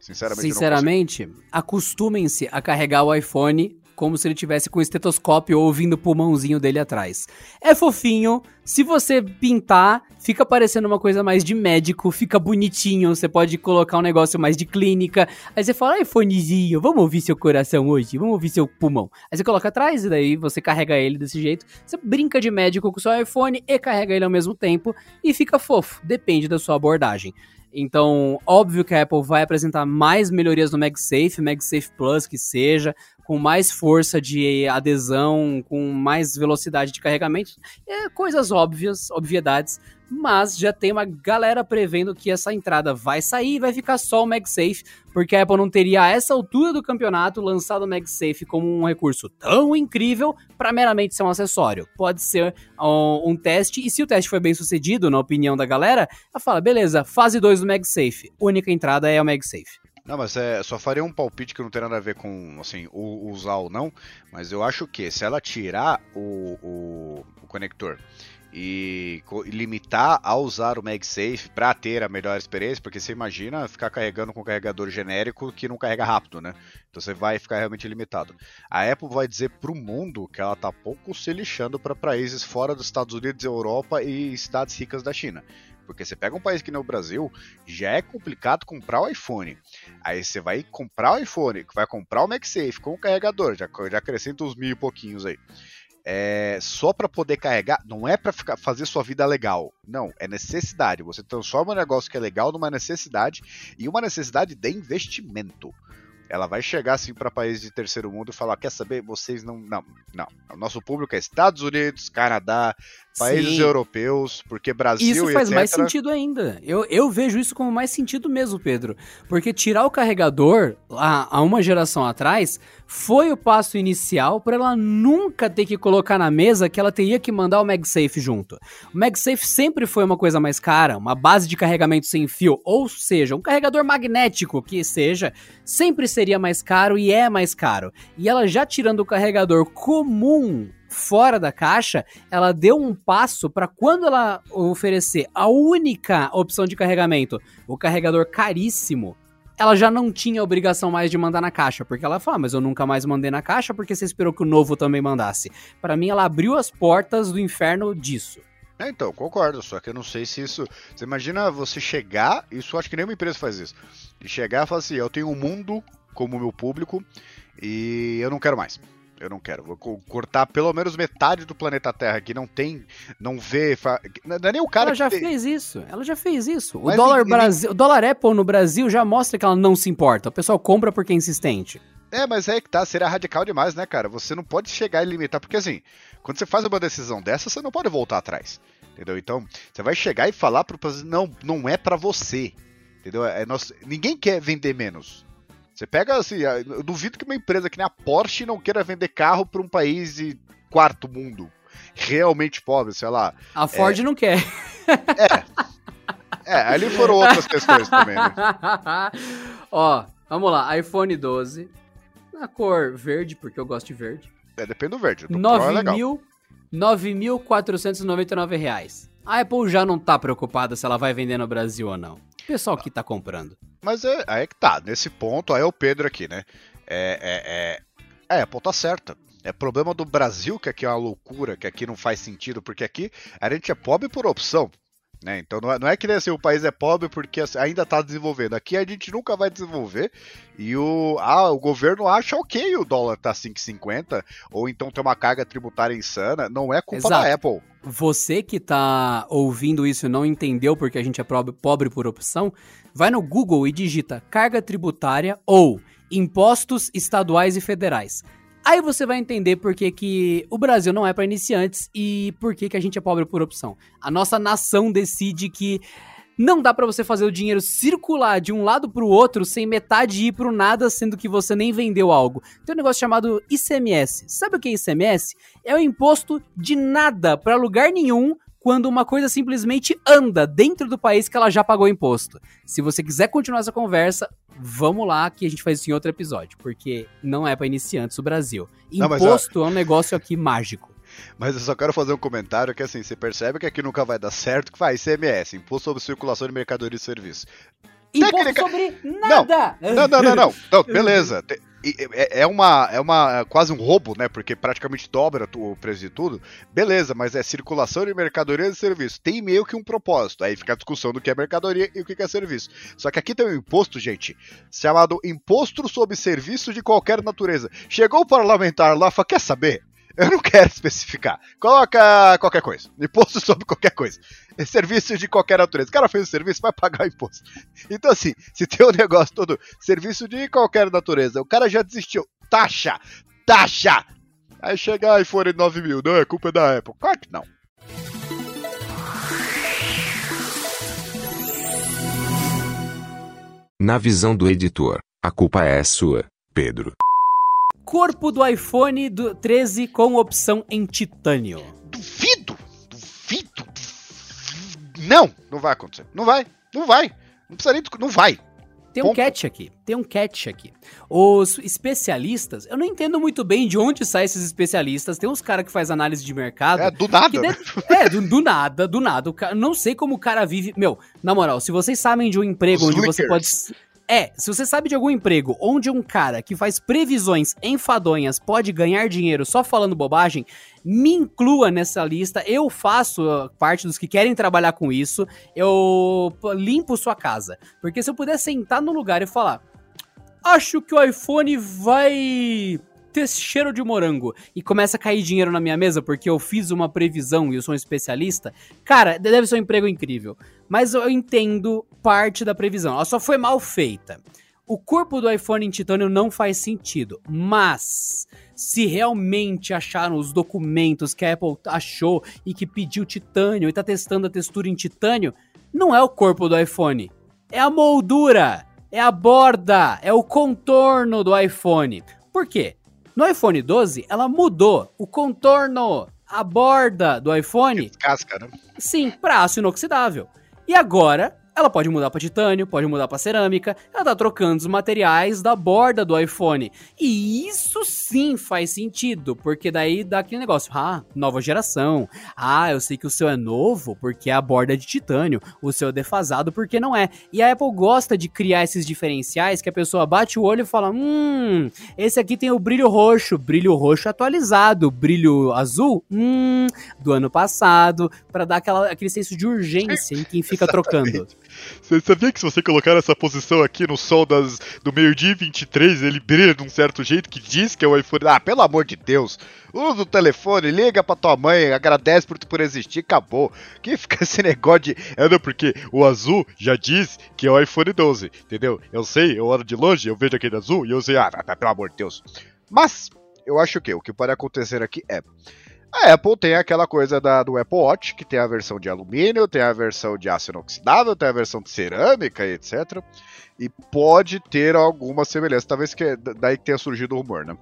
Sinceramente, Sinceramente acostumem-se a carregar o iPhone como se ele tivesse com estetoscópio ouvindo o pulmãozinho dele atrás. É fofinho, se você pintar, fica parecendo uma coisa mais de médico, fica bonitinho, você pode colocar um negócio mais de clínica. Aí você fala, iPhonezinho, vamos ouvir seu coração hoje, vamos ouvir seu pulmão. Aí você coloca atrás e daí você carrega ele desse jeito. Você brinca de médico com o seu iPhone e carrega ele ao mesmo tempo e fica fofo, depende da sua abordagem. Então, óbvio que a Apple vai apresentar mais melhorias no MagSafe, MagSafe Plus que seja, com mais força de adesão, com mais velocidade de carregamento. É, coisas óbvias, obviedades, mas já tem uma galera prevendo que essa entrada vai sair e vai ficar só o MagSafe, porque a Apple não teria a essa altura do campeonato lançado o MagSafe como um recurso tão incrível para meramente ser um acessório. Pode ser um, um, teste, e se o teste foi bem sucedido, na opinião da galera, ela fala, beleza, fase 2 do MagSafe, única entrada é o MagSafe. Não, mas é, só faria um palpite que não tem nada a ver com assim, usar ou não, mas eu acho que se ela tirar o, o, o conector e limitar a usar o MagSafe para ter a melhor experiência, porque você imagina ficar carregando com um carregador genérico que não carrega rápido, né? Então você vai ficar realmente limitado. A Apple vai dizer para o mundo que ela tá pouco se lixando para países fora dos Estados Unidos, Europa e cidades ricas da China. Porque você pega um país que nem o Brasil, já é complicado comprar o iPhone. Aí você vai comprar o iPhone, vai comprar o MagSafe com o carregador, já, já acrescenta uns mil e pouquinhos aí. É, só para poder carregar, não é para fazer sua vida legal. Não, é necessidade. Você transforma um negócio que é legal numa necessidade e uma necessidade de investimento. Ela vai chegar assim para países de terceiro mundo e falar: quer saber? Vocês não. Não, não. O nosso público é Estados Unidos, Canadá, países Sim. europeus, porque Brasil Isso faz etc... mais sentido ainda. Eu, eu vejo isso como mais sentido mesmo, Pedro. Porque tirar o carregador há, há uma geração atrás foi o passo inicial para ela nunca ter que colocar na mesa que ela teria que mandar o MagSafe junto. O MagSafe sempre foi uma coisa mais cara, uma base de carregamento sem fio, ou seja, um carregador magnético que seja, sempre seria mais caro e é mais caro. E ela já tirando o carregador comum fora da caixa, ela deu um passo para quando ela oferecer a única opção de carregamento, o carregador caríssimo, ela já não tinha obrigação mais de mandar na caixa, porque ela fala, ah, mas eu nunca mais mandei na caixa porque você esperou que o novo também mandasse. Para mim, ela abriu as portas do inferno disso. É, então, concordo, só que eu não sei se isso. Você imagina você chegar, isso acho que nenhuma empresa faz isso. E chegar e falar assim: eu tenho um mundo como meu público e eu não quero mais. Eu não quero. Vou cortar pelo menos metade do planeta Terra que não tem, não vê. Fa... Não é nem o cara ela já tem... fez isso. Ela já fez isso. O dólar, Brasil, o dólar Apple no Brasil já mostra que ela não se importa. O pessoal compra porque é insistente. É, mas é que tá, seria radical demais, né, cara? Você não pode chegar e limitar, porque assim, quando você faz uma decisão dessa, você não pode voltar atrás. Entendeu? Então, você vai chegar e falar pro não, não é para você. Entendeu? É, nós, ninguém quer vender menos. Você pega assim, eu duvido que uma empresa que nem a Porsche não queira vender carro para um país de quarto mundo, realmente pobre, sei lá. A Ford é... não quer. É. É, ali foram outras questões também. Né? Ó, vamos lá, iPhone 12, na cor verde, porque eu gosto de verde. É, depende do verde. Do 9.499 é reais. A Apple já não tá preocupada se ela vai vender no Brasil ou não pessoal que tá comprando. Mas é, aí é que tá, nesse ponto, aí é o Pedro aqui, né? É, é, é, é, a ponta certa. É problema do Brasil, que aqui é uma loucura, que aqui não faz sentido, porque aqui a gente é pobre por opção. Né? Então não é, não é que nem assim, o país é pobre porque assim, ainda está desenvolvendo. Aqui a gente nunca vai desenvolver e o, ah, o governo acha ok o dólar tá 5,50 ou então tem uma carga tributária insana. Não é culpa Exato. da Apple. Você que está ouvindo isso e não entendeu porque a gente é pobre, por opção, vai no Google e digita carga tributária ou impostos estaduais e federais. Aí você vai entender por que, que o Brasil não é para iniciantes e por que, que a gente é pobre por opção. A nossa nação decide que não dá para você fazer o dinheiro circular de um lado para o outro sem metade ir pro nada, sendo que você nem vendeu algo. Tem um negócio chamado ICMS. Sabe o que é ICMS? É o imposto de nada para lugar nenhum quando uma coisa simplesmente anda dentro do país que ela já pagou imposto. Se você quiser continuar essa conversa, vamos lá que a gente faz isso em outro episódio, porque não é para iniciantes o Brasil. Imposto não, é um negócio aqui mágico. Mas eu só quero fazer um comentário que assim, você percebe que aqui nunca vai dar certo, que faz ICMS, Imposto sobre Circulação de Mercadoria e Serviços. Imposto Técnica... sobre nada! Não, não, não, não, não. não beleza. É, é, uma, é uma é quase um roubo, né? Porque praticamente dobra o preço de tudo. Beleza, mas é circulação de mercadoria e serviço. Tem meio que um propósito. Aí fica a discussão do que é mercadoria e o que é serviço. Só que aqui tem um imposto, gente, chamado Imposto sobre Serviço de Qualquer Natureza. Chegou o parlamentar lá e falou: quer saber? Eu não quero especificar. Coloca qualquer coisa. Imposto sobre qualquer coisa. É serviço de qualquer natureza. O cara fez o serviço, vai pagar o imposto. Então, assim, se tem um negócio todo, serviço de qualquer natureza, o cara já desistiu. Taxa! Taxa! Aí chega iPhone 9 mil. Não, é culpa da Apple. Claro que não. Na visão do editor, a culpa é sua, Pedro corpo do iPhone do 13 com opção em titânio. Duvido! Duvido! Não! Não vai acontecer. Não vai. Não vai. Não precisa nem. Não vai. Tem um catch aqui, tem um catch aqui. Os especialistas, eu não entendo muito bem de onde saem esses especialistas. Tem uns caras que faz análise de mercado. É, do nada. Deve, é, do, do, nada, do nada. Cara, não sei como o cara vive. Meu, na moral, se vocês sabem de um emprego Os onde lickers. você pode é, se você sabe de algum emprego onde um cara que faz previsões enfadonhas pode ganhar dinheiro só falando bobagem, me inclua nessa lista. Eu faço uh, parte dos que querem trabalhar com isso. Eu limpo sua casa. Porque se eu puder sentar no lugar e falar: Acho que o iPhone vai cheiro de morango e começa a cair dinheiro na minha mesa porque eu fiz uma previsão e eu sou um especialista, cara, deve ser um emprego incrível. Mas eu entendo parte da previsão. Ela só foi mal feita. O corpo do iPhone em titânio não faz sentido, mas se realmente acharam os documentos que a Apple achou e que pediu titânio e tá testando a textura em titânio, não é o corpo do iPhone, é a moldura, é a borda, é o contorno do iPhone. Por quê? No iPhone 12, ela mudou o contorno, a borda do iPhone. Casca, né? Sim, para aço inoxidável. E agora, ela pode mudar para titânio, pode mudar para cerâmica, ela tá trocando os materiais da borda do iPhone. E isso sim faz sentido, porque daí dá aquele negócio, ah, nova geração. Ah, eu sei que o seu é novo porque a borda é de titânio, o seu é defasado porque não é. E a Apple gosta de criar esses diferenciais que a pessoa bate o olho e fala: "Hum, esse aqui tem o brilho roxo, brilho roxo atualizado, brilho azul, hum, do ano passado", para dar aquela, aquele senso de urgência em quem fica trocando. Você sabia que se você colocar essa posição aqui no sol das, do meio-dia 23, ele brilha de um certo jeito que diz que é o iPhone? Ah, pelo amor de Deus! Usa o telefone, liga pra tua mãe, agradece por, por existir, acabou. Que fica esse negócio de. É, não, porque o azul já diz que é o iPhone 12, entendeu? Eu sei, eu olho de longe, eu vejo aquele azul e eu sei, ah, pelo amor de Deus. Mas, eu acho que o que pode acontecer aqui é. A Apple tem aquela coisa da, do Apple Watch, que tem a versão de alumínio, tem a versão de aço inoxidável, tem a versão de cerâmica etc. E pode ter alguma semelhança, talvez que daí que tenha surgido o rumor, né?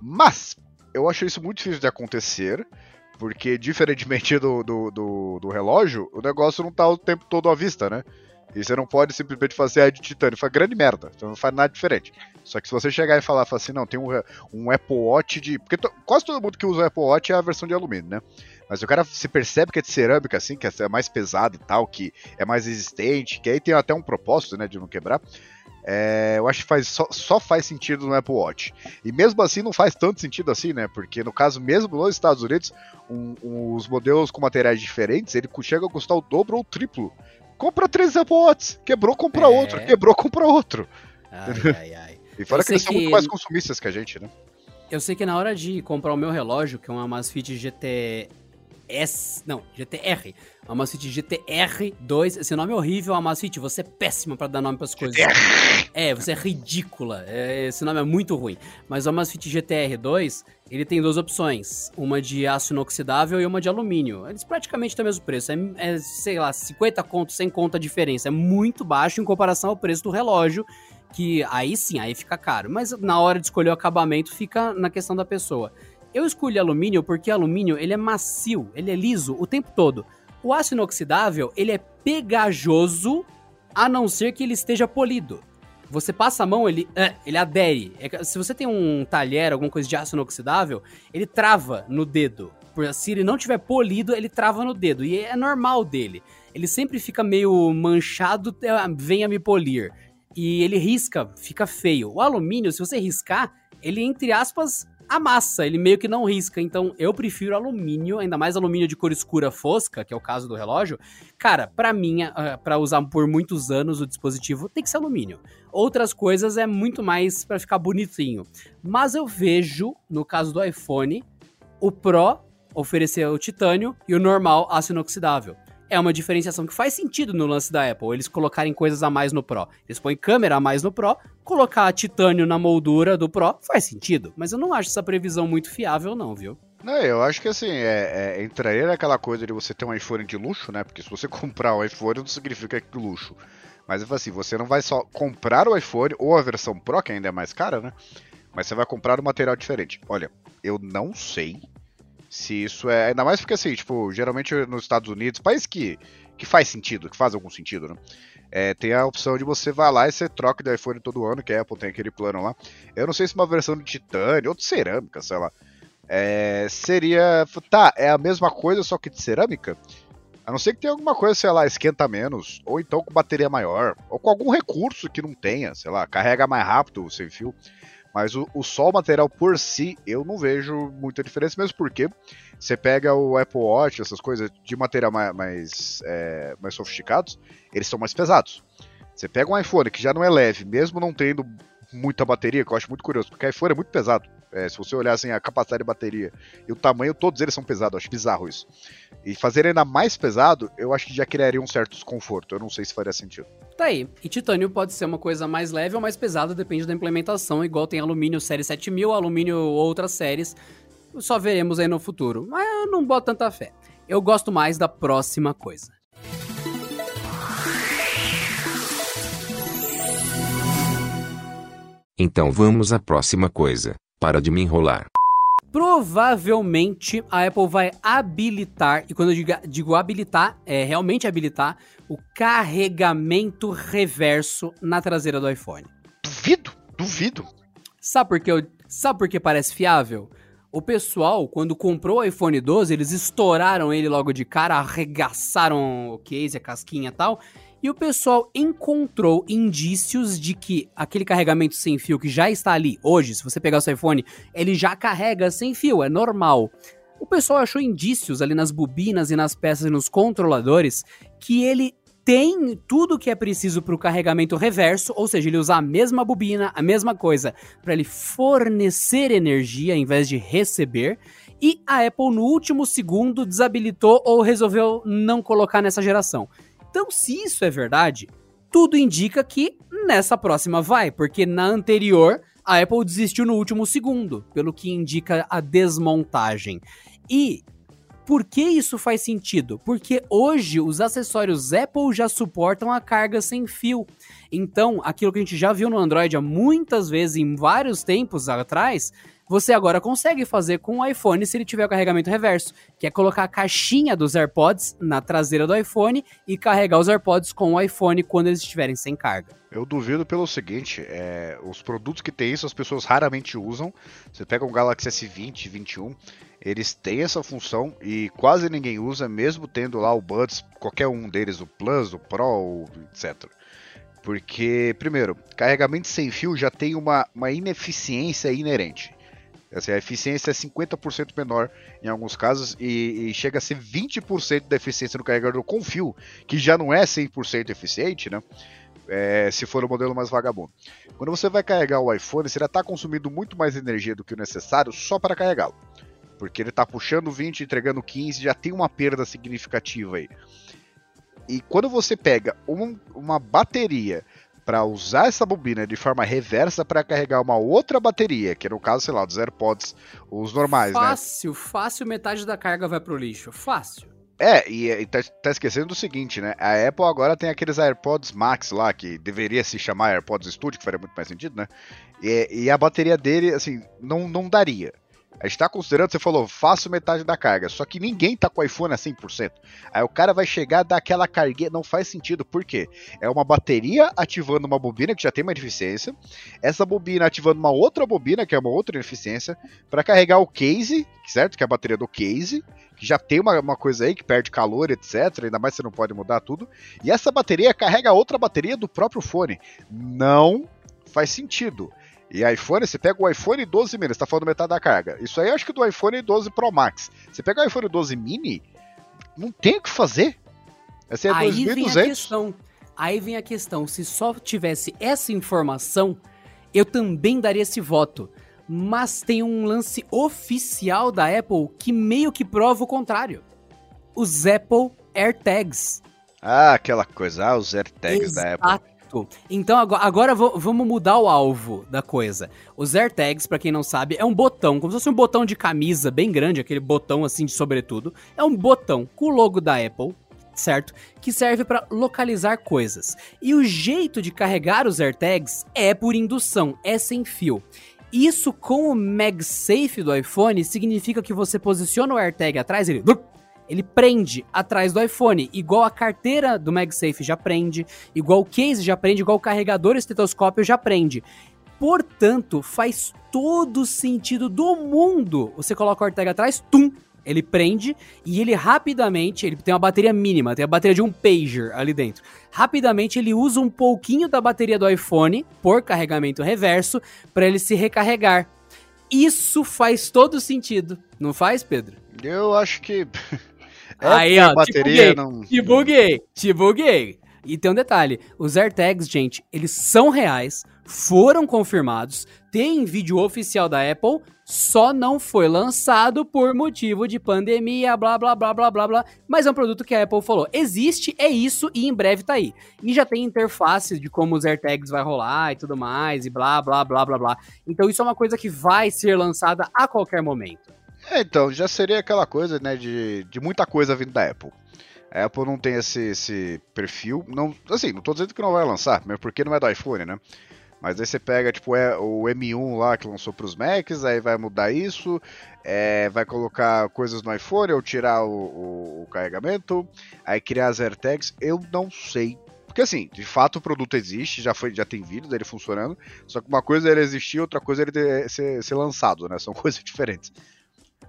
Mas, eu acho isso muito difícil de acontecer, porque diferentemente do, do, do, do relógio, o negócio não está o tempo todo à vista, né? E você não pode simplesmente fazer a de titânio. Foi grande merda. Então não faz nada diferente. Só que se você chegar e falar, falar assim, não, tem um, um Apple Watch de. Porque quase todo mundo que usa o Apple Watch é a versão de alumínio, né? Mas o cara se percebe que é de cerâmica, assim, que é mais pesado e tal, que é mais resistente, que aí tem até um propósito, né, de não quebrar. É, eu acho que faz, só, só, faz sentido no Apple Watch. E mesmo assim não faz tanto sentido assim, né? Porque no caso, mesmo nos Estados Unidos, um, um, os modelos com materiais diferentes, ele chega a custar o dobro ou o triplo compra três Watch. Quebrou, compra é. outro. Quebrou, compra outro. Ai, ai, ai. e fora que eles são muito mais consumistas que a gente, né? Eu sei que na hora de comprar o meu relógio, que é uma Amazfit GTS. Não, GTR. A Amazfit GTR2. Esse nome é horrível, Amazfit. Você é péssima para dar nome para as coisas. GTR. É, você é ridícula. É, esse nome é muito ruim. Mas o Amazfit GTR2, ele tem duas opções. Uma de aço inoxidável e uma de alumínio. Eles praticamente têm o mesmo preço. É, é sei lá, 50 conto, 100 conto a diferença. É muito baixo em comparação ao preço do relógio. Que aí sim, aí fica caro. Mas na hora de escolher o acabamento, fica na questão da pessoa. Eu escolhi alumínio porque alumínio ele é macio, ele é liso o tempo todo. O aço inoxidável, ele é pegajoso a não ser que ele esteja polido. Você passa a mão, ele, uh, ele adere. É, se você tem um talher, alguma coisa de aço inoxidável, ele trava no dedo. Se ele não tiver polido, ele trava no dedo. E é normal dele. Ele sempre fica meio manchado, é, venha me polir. E ele risca, fica feio. O alumínio, se você riscar, ele, entre aspas, amassa, ele meio que não risca. Então eu prefiro alumínio, ainda mais alumínio de cor escura fosca, que é o caso do relógio. Cara, para mim, uh, para usar por muitos anos o dispositivo, tem que ser alumínio. Outras coisas é muito mais para ficar bonitinho. Mas eu vejo, no caso do iPhone, o Pro oferecer o titânio e o normal aço inoxidável é uma diferenciação que faz sentido no lance da Apple, eles colocarem coisas a mais no Pro. Eles põem câmera a mais no Pro, colocar titânio na moldura do Pro faz sentido, mas eu não acho essa previsão muito fiável não, viu? Não, eu acho que assim, é, é, entraria naquela coisa de você ter um iPhone de luxo, né? Porque se você comprar um iPhone não significa que luxo. Mas assim, você não vai só comprar o iPhone ou a versão Pro, que ainda é mais cara, né? Mas você vai comprar um material diferente. Olha, eu não sei se isso é. Ainda mais porque, assim, tipo, geralmente nos Estados Unidos, país que, que faz sentido, que faz algum sentido, né? É, tem a opção de você vai lá e você troca de iPhone todo ano, que a Apple tem aquele plano lá. Eu não sei se uma versão de titânio ou de cerâmica, sei lá. É, seria. Tá, é a mesma coisa, só que de cerâmica? A não ser que tenha alguma coisa, sei lá, esquenta menos, ou então com bateria maior, ou com algum recurso que não tenha, sei lá, carrega mais rápido sem fio. Mas o, o só o material por si, eu não vejo muita diferença, mesmo porque você pega o Apple Watch, essas coisas de material mais, mais, é, mais sofisticados, eles são mais pesados. Você pega um iPhone que já não é leve, mesmo não tendo muita bateria, que eu acho muito curioso, porque o iPhone é muito pesado. É, se você olhar assim, a capacidade de bateria e o tamanho, todos eles são pesados, acho bizarro isso. E fazer ainda mais pesado, eu acho que já criaria um certo desconforto. Eu não sei se faria sentido. Tá aí. E titânio pode ser uma coisa mais leve ou mais pesada, depende da implementação, igual tem alumínio série 7000, alumínio outras séries. Só veremos aí no futuro. Mas eu não boto tanta fé. Eu gosto mais da próxima coisa. Então vamos à próxima coisa. Para de me enrolar. Provavelmente a Apple vai habilitar, e quando eu digo, digo habilitar, é realmente habilitar, o carregamento reverso na traseira do iPhone. Duvido, duvido. Sabe por que, eu, sabe por que parece fiável? O pessoal, quando comprou o iPhone 12, eles estouraram ele logo de cara, arregaçaram o case, a casquinha e tal, e o pessoal encontrou indícios de que aquele carregamento sem fio que já está ali hoje, se você pegar o seu iPhone, ele já carrega sem fio, é normal. O pessoal achou indícios ali nas bobinas e nas peças e nos controladores que ele tem tudo que é preciso para o carregamento reverso, ou seja, ele usar a mesma bobina, a mesma coisa, para ele fornecer energia em vez de receber. E a Apple, no último segundo, desabilitou ou resolveu não colocar nessa geração. Então, se isso é verdade, tudo indica que nessa próxima vai, porque na anterior a Apple desistiu no último segundo, pelo que indica a desmontagem. E por que isso faz sentido? Porque hoje os acessórios Apple já suportam a carga sem fio. Então, aquilo que a gente já viu no Android há muitas vezes, em vários tempos atrás, você agora consegue fazer com o iPhone se ele tiver o carregamento reverso, que é colocar a caixinha dos AirPods na traseira do iPhone e carregar os AirPods com o iPhone quando eles estiverem sem carga. Eu duvido pelo seguinte, é, os produtos que tem isso as pessoas raramente usam. Você pega um Galaxy S20, 21, eles têm essa função e quase ninguém usa, mesmo tendo lá o Buds, qualquer um deles, o Plus, o Pro, etc. Porque, primeiro, carregamento sem fio já tem uma, uma ineficiência inerente. Assim, a eficiência é 50% menor em alguns casos e, e, chega a ser 20% da eficiência no carregador com fio, que já não é 100% eficiente, né? É, se for o modelo mais vagabundo. Quando você vai carregar o iPhone, você já está consumindo muito mais energia do que o necessário só para carregá-lo. Porque ele está puxando 20, entregando 15, já tem uma perda significativa aí. E quando você pega um, uma bateria para usar essa bobina de forma reversa para carregar uma outra bateria, que no caso, sei lá, dos AirPods, os normais, fácil, né? Fácil, fácil, metade da carga vai pro lixo. Fácil. É, e, e tá, tá, esquecendo do seguinte, né? A Apple agora tem aqueles AirPods Max lá, que deveria se chamar AirPods Studio, que faria muito mais sentido, né? E, e a bateria dele, assim, não, não daria. A gente tá considerando, você falou, faço metade da carga, só que ninguém tá com o iPhone a 100%. Aí o cara vai chegar daquela carga, não faz sentido, por quê? É uma bateria ativando uma bobina que já tem uma ineficiência, essa bobina ativando uma outra bobina, que é uma outra ineficiência, para carregar o case, certo? Que é a bateria do case, que já tem uma, uma coisa aí que perde calor, etc. Ainda mais você não pode mudar tudo. E essa bateria carrega outra bateria do próprio fone. Não faz sentido. E iPhone, você pega o iPhone 12 mini, você tá falando metade da carga. Isso aí eu acho que do iPhone 12 Pro Max. Você pega o iPhone 12 mini, não tem o que fazer. Esse é aí 2200. vem a questão. Aí vem a questão, se só tivesse essa informação, eu também daria esse voto mas tem um lance oficial da Apple que meio que prova o contrário. Os Apple AirTags. Ah, aquela coisa, ah, os AirTags Exato. da Apple. Então agora, agora vamos mudar o alvo da coisa. Os AirTags, para quem não sabe, é um botão, como se fosse um botão de camisa bem grande, aquele botão assim de sobretudo. É um botão com o logo da Apple, certo? Que serve para localizar coisas. E o jeito de carregar os AirTags é por indução, é sem fio. Isso com o MagSafe do iPhone significa que você posiciona o AirTag atrás, ele ele prende atrás do iPhone, igual a carteira do MagSafe já prende, igual o case já prende, igual o carregador estetoscópio já prende. Portanto, faz todo sentido do mundo. Você coloca o AirTag atrás, tum, ele prende e ele rapidamente, ele tem uma bateria mínima, tem a bateria de um pager ali dentro. Rapidamente ele usa um pouquinho da bateria do iPhone por carregamento reverso para ele se recarregar. Isso faz todo sentido, não faz, Pedro? Eu acho que é Aí, ó, bateria te buguei, não... te buguei, te buguei. E tem um detalhe, os AirTags, gente, eles são reais, foram confirmados, tem vídeo oficial da Apple, só não foi lançado por motivo de pandemia, blá blá blá blá blá blá. Mas é um produto que a Apple falou: existe, é isso e em breve tá aí. E já tem interface de como os AirTags vai rolar e tudo mais, e blá blá blá blá blá. Então isso é uma coisa que vai ser lançada a qualquer momento. É, então, já seria aquela coisa, né, de, de muita coisa vindo da Apple. A Apple não tem esse, esse perfil. Não, assim, não tô dizendo que não vai lançar, mas porque não é do iPhone, né? Mas aí você pega tipo é, o M1 lá que lançou para os Macs, aí vai mudar isso, é, vai colocar coisas no iPhone ou tirar o, o, o, carregamento, aí criar as AirTags, eu não sei. Porque assim, de fato o produto existe, já foi, já tem vídeo dele funcionando, só que uma coisa é ele existir, outra coisa é ele ser, ser lançado, né? São coisas diferentes.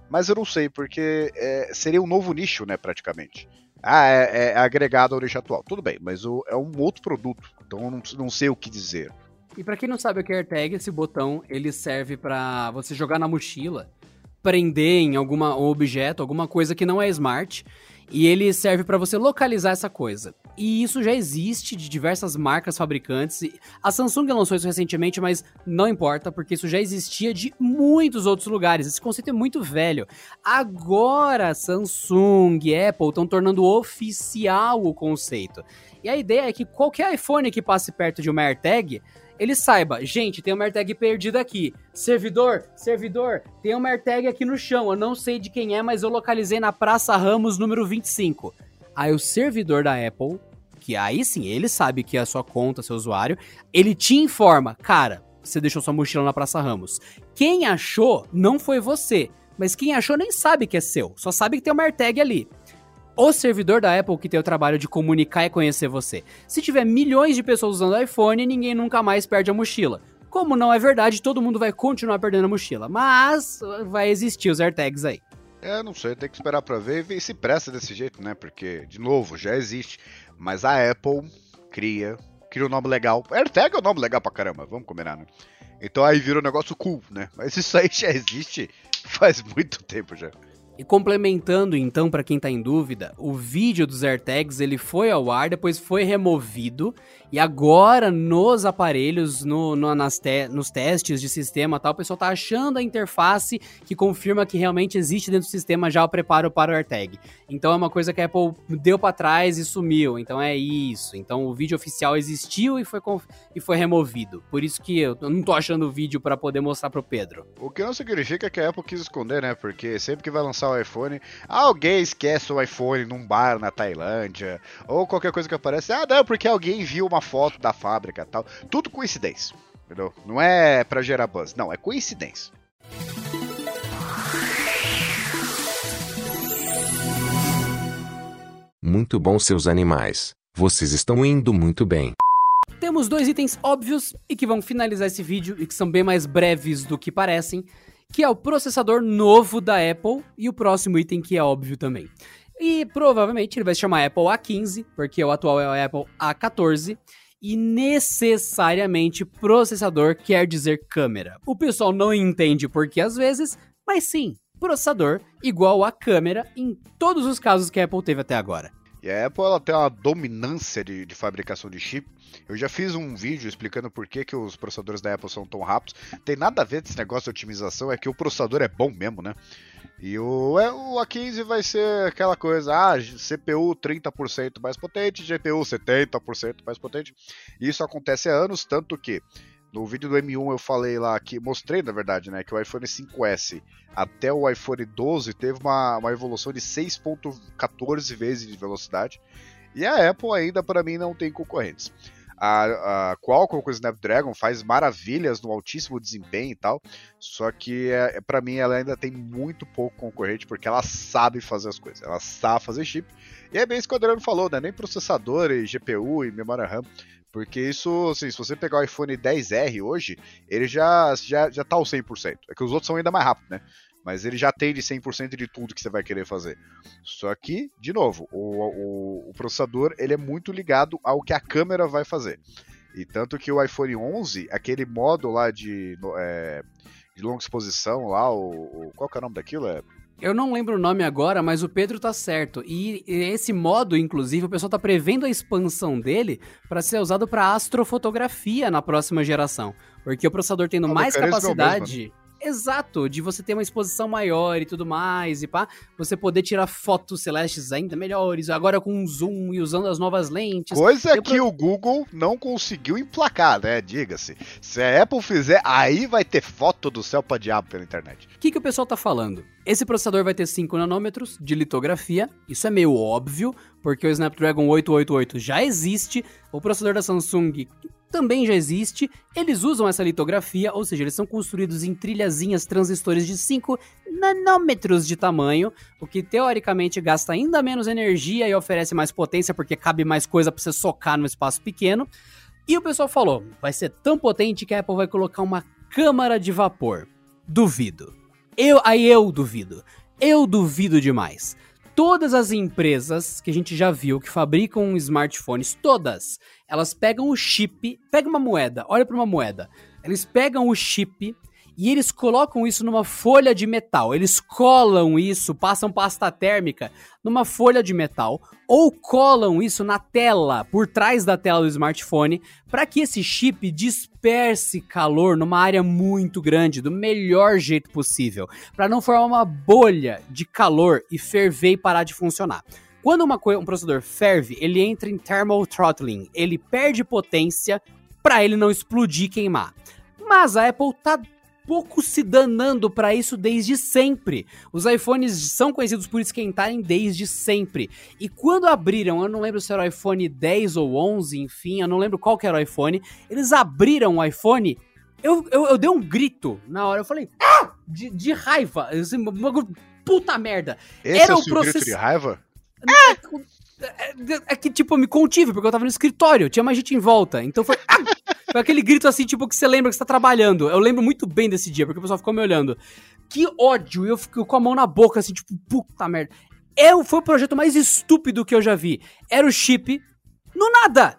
Mas eu não sei, porque é, seria um novo nicho, né, praticamente. Ah, é, é agregado ao nicho atual. Tudo bem, mas o, é um outro produto, então eu não, não sei o que dizer. E para quem não sabe o que é AirTag, esse botão ele serve para você jogar na mochila, prender em alguma um objeto, alguma coisa que não é smart, e ele serve para você localizar essa coisa. E isso já existe de diversas marcas fabricantes. A Samsung lançou isso recentemente, mas não importa, porque isso já existia de muitos outros lugares. Esse conceito é muito velho. Agora, Samsung e Apple estão tornando oficial o conceito. E a ideia é que qualquer iPhone que passe perto de uma AirTag ele saiba, gente, tem uma AirTag perdida aqui. Servidor, servidor, tem uma AirTag aqui no chão. Eu não sei de quem é, mas eu localizei na Praça Ramos número 25. Aí o servidor da Apple, que aí sim, ele sabe que é a sua conta, seu usuário, ele te informa, cara, você deixou sua mochila na Praça Ramos. Quem achou não foi você, mas quem achou nem sabe que é seu, só sabe que tem uma AirTag ali o servidor da Apple que tem o trabalho de comunicar e conhecer você. Se tiver milhões de pessoas usando iPhone, ninguém nunca mais perde a mochila. Como não é verdade, todo mundo vai continuar perdendo a mochila, mas vai existir os AirTags aí. É, não sei, tem que esperar para ver e se presta desse jeito, né? Porque, de novo, já existe. Mas a Apple cria, cria um nome legal. AirTag é um nome legal pra caramba, vamos combinar, né? Então aí vira um negócio cool, né? Mas isso aí já existe faz muito tempo já. E complementando então para quem tá em dúvida, o vídeo dos AirTags ele foi ao ar, depois foi removido e agora nos aparelhos, no, no nas te, nos testes de sistema tal, o pessoal tá achando a interface que confirma que realmente existe dentro do sistema já o preparo para o AirTag. Então é uma coisa que a Apple deu para trás e sumiu. Então é isso. Então o vídeo oficial existiu e foi, e foi removido. Por isso que eu não tô achando o vídeo para poder mostrar pro Pedro. O que não significa que a Apple quis esconder, né? Porque sempre que vai lançar o iPhone, alguém esquece o iPhone num bar na Tailândia, ou qualquer coisa que aparece, ah, não, porque alguém viu uma foto da fábrica tal. Tudo coincidência, entendeu? Não é para gerar buzz, não, é coincidência. Muito bom, seus animais. Vocês estão indo muito bem. Temos dois itens óbvios e que vão finalizar esse vídeo e que são bem mais breves do que parecem, que é o processador novo da Apple e o próximo item que é óbvio também. E provavelmente ele vai se chamar Apple A15, porque o atual é o Apple A14. E necessariamente processador quer dizer câmera. O pessoal não entende porque às vezes, mas sim, processador igual a câmera em todos os casos que a Apple teve até agora. E a Apple ela tem uma dominância de, de, fabricação de chip. Eu já fiz um vídeo explicando por que, que os processadores da Apple são tão rápidos. Tem nada a ver com esse negócio de otimização, é que o processador é bom mesmo, né? E o, é, o A15 vai ser aquela coisa, ah, CPU 30% mais potente, GPU 70% mais potente. Isso acontece há anos, tanto que no vídeo do M1 eu falei lá que mostrei, na verdade, né, que o iPhone 5S até o iPhone 12 teve uma, uma evolução de 6.14 vezes de velocidade. E a Apple ainda para mim não tem concorrentes. A, a Qualcomm com o Snapdragon faz maravilhas no altíssimo desempenho e tal, só que é, para mim ela ainda tem muito pouco concorrente porque ela sabe fazer as coisas, ela sabe fazer chip. E é bem isso que o Adriano falou, né? Nem processador e GPU e memória RAM porque isso, assim, se você pegar o iPhone 10R hoje, ele já, já, já tá ao 100%. É que os outros são ainda mais rápidos, né? Mas ele já tem de 100% de tudo que você vai querer fazer. Só que, de novo, o, o, o, processador ele é muito ligado ao que a câmera vai fazer. E tanto que o iPhone 11, aquele modo lá de, é, de longa exposição lá, o, o, qual que é o nome daquilo? É eu não lembro o nome agora, mas o Pedro tá certo. E esse modo, inclusive, o pessoal tá prevendo a expansão dele para ser usado para astrofotografia na próxima geração. Porque o processador tendo ah, mais capacidade. Exato, de você ter uma exposição maior e tudo mais, e pá, você poder tirar fotos celestes ainda melhores, agora com zoom e usando as novas lentes. Coisa que pro... o Google não conseguiu emplacar, né? Diga-se. Se a Apple fizer, aí vai ter foto do céu pra diabo pela internet. O que, que o pessoal tá falando? Esse processador vai ter 5 nanômetros de litografia, isso é meio óbvio, porque o Snapdragon 888 já existe, o processador da Samsung também já existe. Eles usam essa litografia, ou seja, eles são construídos em trilhazinhas transistores de 5 nanômetros de tamanho, o que teoricamente gasta ainda menos energia e oferece mais potência porque cabe mais coisa para você socar no espaço pequeno. E o pessoal falou, vai ser tão potente que a Apple vai colocar uma câmara de vapor. Duvido. Eu, aí eu duvido. Eu duvido demais todas as empresas que a gente já viu que fabricam smartphones, todas, elas pegam o chip, pega uma moeda, olha para uma moeda. Eles pegam o chip e eles colocam isso numa folha de metal. Eles colam isso, passam pasta térmica numa folha de metal ou colam isso na tela, por trás da tela do smartphone, para que esse chip disperse calor numa área muito grande, do melhor jeito possível, para não formar uma bolha de calor e ferver e parar de funcionar. Quando uma um processador ferve, ele entra em thermal throttling, ele perde potência para ele não explodir e queimar. Mas a Apple tá pouco se danando para isso desde sempre. Os iPhones são conhecidos por esquentarem desde sempre. E quando abriram, eu não lembro se era o iPhone 10 ou 11, enfim, eu não lembro qual que era o iPhone, eles abriram o iPhone, eu, eu, eu dei um grito na hora, eu falei, ah! De, de raiva, assim, puta merda. Esse era é o, o process... de raiva? É, é, é, que, tipo, eu me contive, porque eu tava no escritório, tinha mais gente em volta. Então foi. Foi aquele grito assim, tipo, que você lembra que você tá trabalhando. Eu lembro muito bem desse dia, porque o pessoal ficou me olhando. Que ódio! Eu fico com a mão na boca, assim, tipo, puta merda. É, foi o projeto mais estúpido que eu já vi. Era o chip no nada!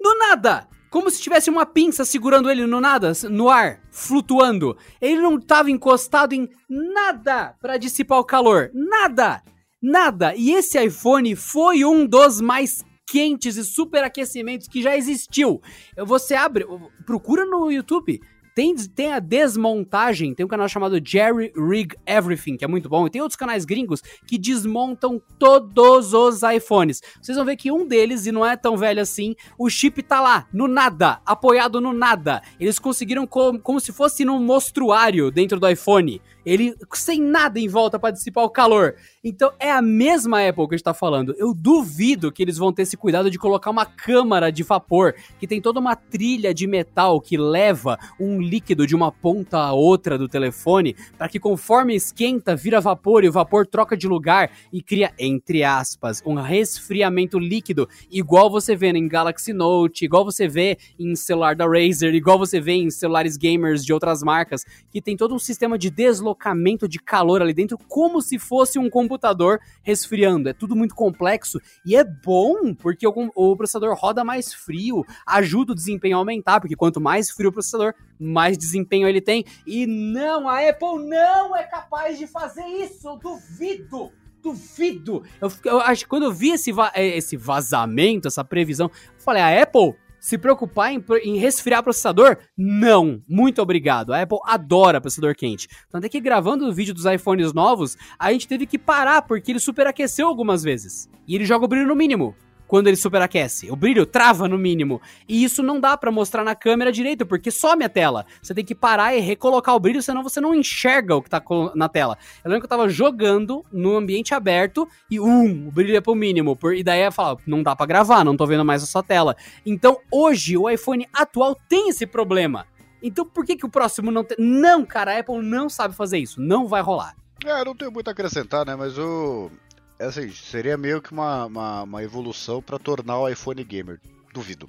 No nada! Como se tivesse uma pinça segurando ele no nada, no ar, flutuando. Ele não tava encostado em nada para dissipar o calor. Nada! Nada! E esse iPhone foi um dos mais quentes e superaquecimentos que já existiu. Você abre, procura no YouTube. Tem, tem a desmontagem, tem um canal chamado Jerry Rig Everything, que é muito bom, e tem outros canais gringos que desmontam todos os iPhones. Vocês vão ver que um deles, e não é tão velho assim, o chip tá lá, no nada, apoiado no nada. Eles conseguiram como, como se fosse num mostruário dentro do iPhone. Ele sem nada em volta para dissipar o calor. Então é a mesma Apple que a gente tá falando. Eu duvido que eles vão ter esse cuidado de colocar uma câmara de vapor que tem toda uma trilha de metal que leva um líquido de uma ponta a outra do telefone para que conforme esquenta, vira vapor e o vapor troca de lugar e cria, entre aspas, um resfriamento líquido, igual você vê em Galaxy Note, igual você vê em celular da Razer, igual você vê em celulares gamers de outras marcas, que tem todo um sistema de deslocamento de calor ali dentro, como se fosse um computador resfriando. É tudo muito complexo e é bom porque o, o processador roda mais frio, ajuda o desempenho a aumentar, porque quanto mais frio o processador, mais desempenho ele tem. E não, a Apple não é capaz de fazer isso, eu duvido. Duvido! Eu, eu acho que quando eu vi esse, va esse vazamento, essa previsão, eu falei, a Apple se preocupar em, em, resfriar processador? Não, muito obrigado. A Apple adora processador quente. Tanto é que gravando o vídeo dos iPhones novos, a gente teve que parar porque ele superaqueceu algumas vezes. E ele joga o brilho no mínimo quando ele superaquece. O brilho trava no mínimo. E isso não dá para mostrar na câmera direito, porque some a tela. Você tem que parar e recolocar o brilho, senão você não enxerga o que tá na tela. Eu lembro que eu tava jogando no ambiente aberto e um, o brilho ia pro mínimo. Por, e daí eu falo, não dá para gravar, não tô vendo mais a sua tela. Então hoje o iPhone atual tem esse problema. Então por que, que o próximo não tem. Não, cara, a Apple não sabe fazer isso. Não vai rolar. É, não tenho muito a acrescentar, né? Mas o. É assim, seria meio que uma, uma, uma evolução para tornar o iPhone gamer. Duvido.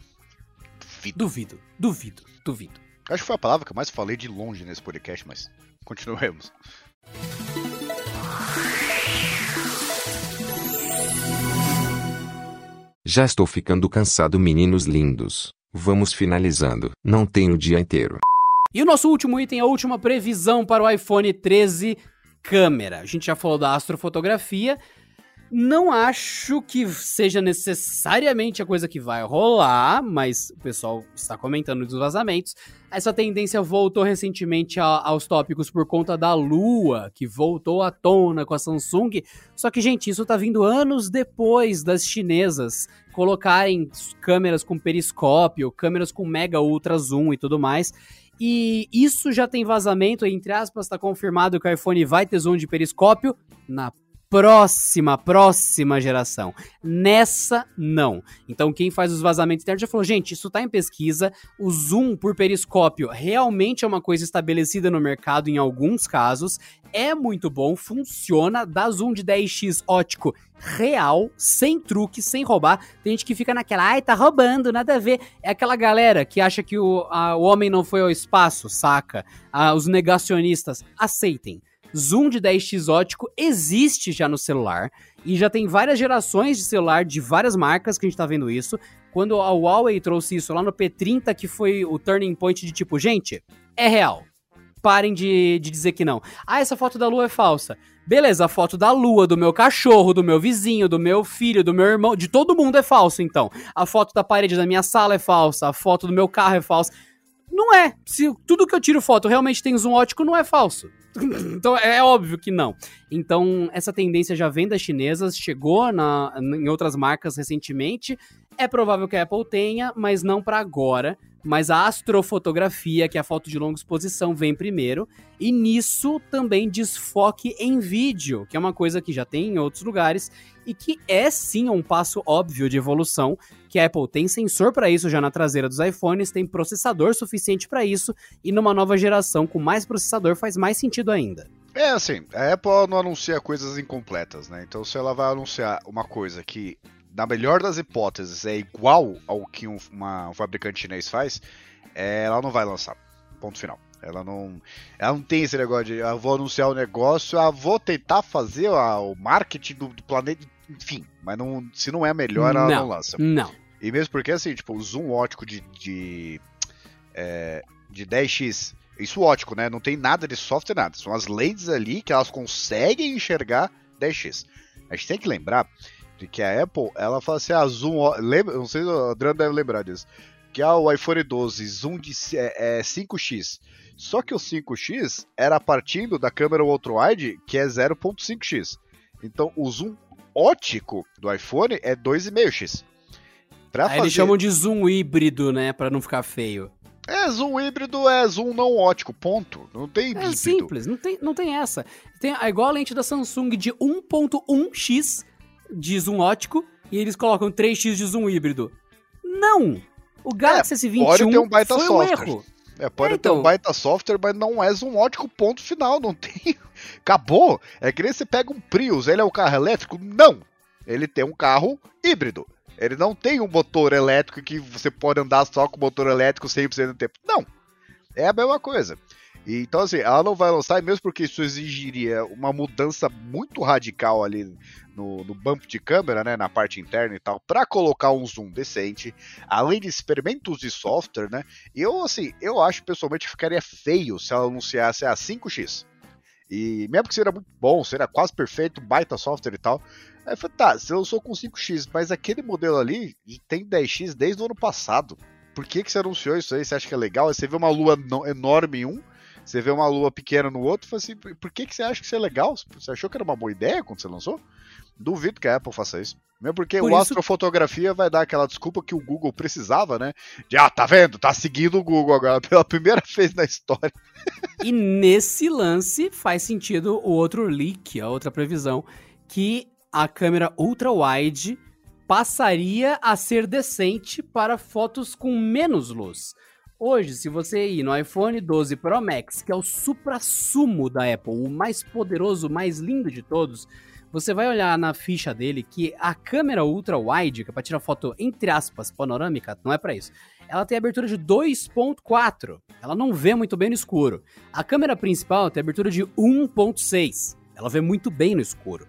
Duvido. Duvido, duvido, duvido. Acho que foi a palavra que eu mais falei de longe nesse podcast, mas continuemos. Já estou ficando cansado, meninos lindos. Vamos finalizando. Não tenho o dia inteiro. E o nosso último item, a última previsão para o iPhone 13 câmera. A gente já falou da astrofotografia, não acho que seja necessariamente a coisa que vai rolar, mas o pessoal está comentando dos vazamentos. Essa tendência voltou recentemente a, aos tópicos por conta da Lua, que voltou à tona com a Samsung. Só que, gente, isso tá vindo anos depois das chinesas colocarem câmeras com periscópio, câmeras com mega ultra zoom e tudo mais. E isso já tem vazamento, entre aspas, está confirmado que o iPhone vai ter zoom de periscópio na próxima, próxima geração. Nessa, não. Então, quem faz os vazamentos internos já falou: gente, isso está em pesquisa. O zoom por periscópio realmente é uma coisa estabelecida no mercado em alguns casos. É muito bom, funciona, dá zoom de 10x ótico real, sem truque, sem roubar. Tem gente que fica naquela, ai, tá roubando, nada a ver. É aquela galera que acha que o, a, o homem não foi ao espaço, saca? Ah, os negacionistas, aceitem zoom de 10x ótico existe já no celular e já tem várias gerações de celular de várias marcas que a gente tá vendo isso. Quando a Huawei trouxe isso lá no P30, que foi o turning point de tipo, gente, é real. Parem de, de dizer que não. Ah, essa foto da lua é falsa. Beleza, a foto da lua, do meu cachorro, do meu vizinho, do meu filho, do meu irmão, de todo mundo é falso, então. A foto da parede da minha sala é falsa, a foto do meu carro é falsa. Não é. Se tudo que eu tiro foto realmente tem zoom ótico, não é falso. então é óbvio que não. Então essa tendência já vem das chinesas, chegou na, em outras marcas recentemente. É provável que a Apple tenha, mas não para agora. Mas a astrofotografia, que é a foto de longa exposição, vem primeiro. E nisso também desfoque em vídeo, que é uma coisa que já tem em outros lugares e que é sim um passo óbvio de evolução, que a Apple tem sensor para isso já na traseira dos iPhones, tem processador suficiente para isso e numa nova geração com mais processador faz mais sentido ainda. É assim, a Apple não anuncia coisas incompletas, né? Então se ela vai anunciar uma coisa que na melhor das hipóteses, é igual ao que um, uma, um fabricante chinês faz, é, ela não vai lançar. Ponto final. Ela não, ela não tem esse negócio de ah, vou anunciar o um negócio, ah, vou tentar fazer ah, o marketing do, do, planeta, enfim, mas não, se não é melhor, ela não, não lança. Não. E mesmo porque assim, tipo, o zoom ótico de, de, é, de 10x, isso ótico, né? Não tem nada de software, nada. São as lentes ali que elas conseguem enxergar 10x. A gente tem que lembrar de que a Apple, ela fala assim, ah, zoom, lembra, não sei se o Adriano deve lembrar disso, que ah, o iPhone 12, zoom de é, é 5x. Só que o 5x era partindo da câmera ultra-wide, que é 0.5x. Então, o zoom ótico do iPhone é 2,5x. Pra fazer... Eles chamam de zoom híbrido, né, para não ficar feio. É, zoom híbrido é zoom não ótico, ponto. Não tem é híbrido. É simples, não tem, não tem essa. Tem, é igual a lente da Samsung de 1.1x, de zoom ótico e eles colocam 3x de zoom híbrido. Não! O Galaxy é, S21 um baita foi software. um erro. É, pode é, então... ter um baita software, mas não é zoomótico, ponto final. Não tem. Acabou. É que nem você pega um Prius, ele é um carro elétrico? Não! Ele tem um carro híbrido. Ele não tem um motor elétrico que você pode andar só com motor elétrico 100% do tempo. Não! É a mesma coisa. E, então, assim, ela não vai lançar, mesmo porque isso exigiria uma mudança muito radical ali no, no bump de câmera, né, na parte interna e tal, para colocar um zoom decente, além de experimentos de software, né? E eu, assim, eu acho pessoalmente que ficaria feio se ela anunciasse a 5x. E mesmo que seria muito bom, seria quase perfeito, baita software e tal. Aí eu falei, tá, você lançou com 5x, mas aquele modelo ali tem 10x desde o ano passado. Por que, que você anunciou isso aí? Você acha que é legal? Aí você vê uma lua enorme em um, você vê uma lua pequena no outro, fala assim, por que, que você acha que isso é legal? Você achou que era uma boa ideia quando você lançou? Duvido que a Apple faça isso. Mesmo porque Por o isso... astrofotografia vai dar aquela desculpa que o Google precisava, né? De, ah, tá vendo? Tá seguindo o Google agora pela primeira vez na história. E nesse lance faz sentido o outro leak, a outra previsão, que a câmera ultra-wide passaria a ser decente para fotos com menos luz. Hoje, se você ir no iPhone 12 Pro Max, que é o supra-sumo da Apple, o mais poderoso, o mais lindo de todos, você vai olhar na ficha dele que a câmera ultra wide, que é para tirar foto entre aspas panorâmica, não é para isso. Ela tem abertura de 2.4. Ela não vê muito bem no escuro. A câmera principal tem abertura de 1.6. Ela vê muito bem no escuro.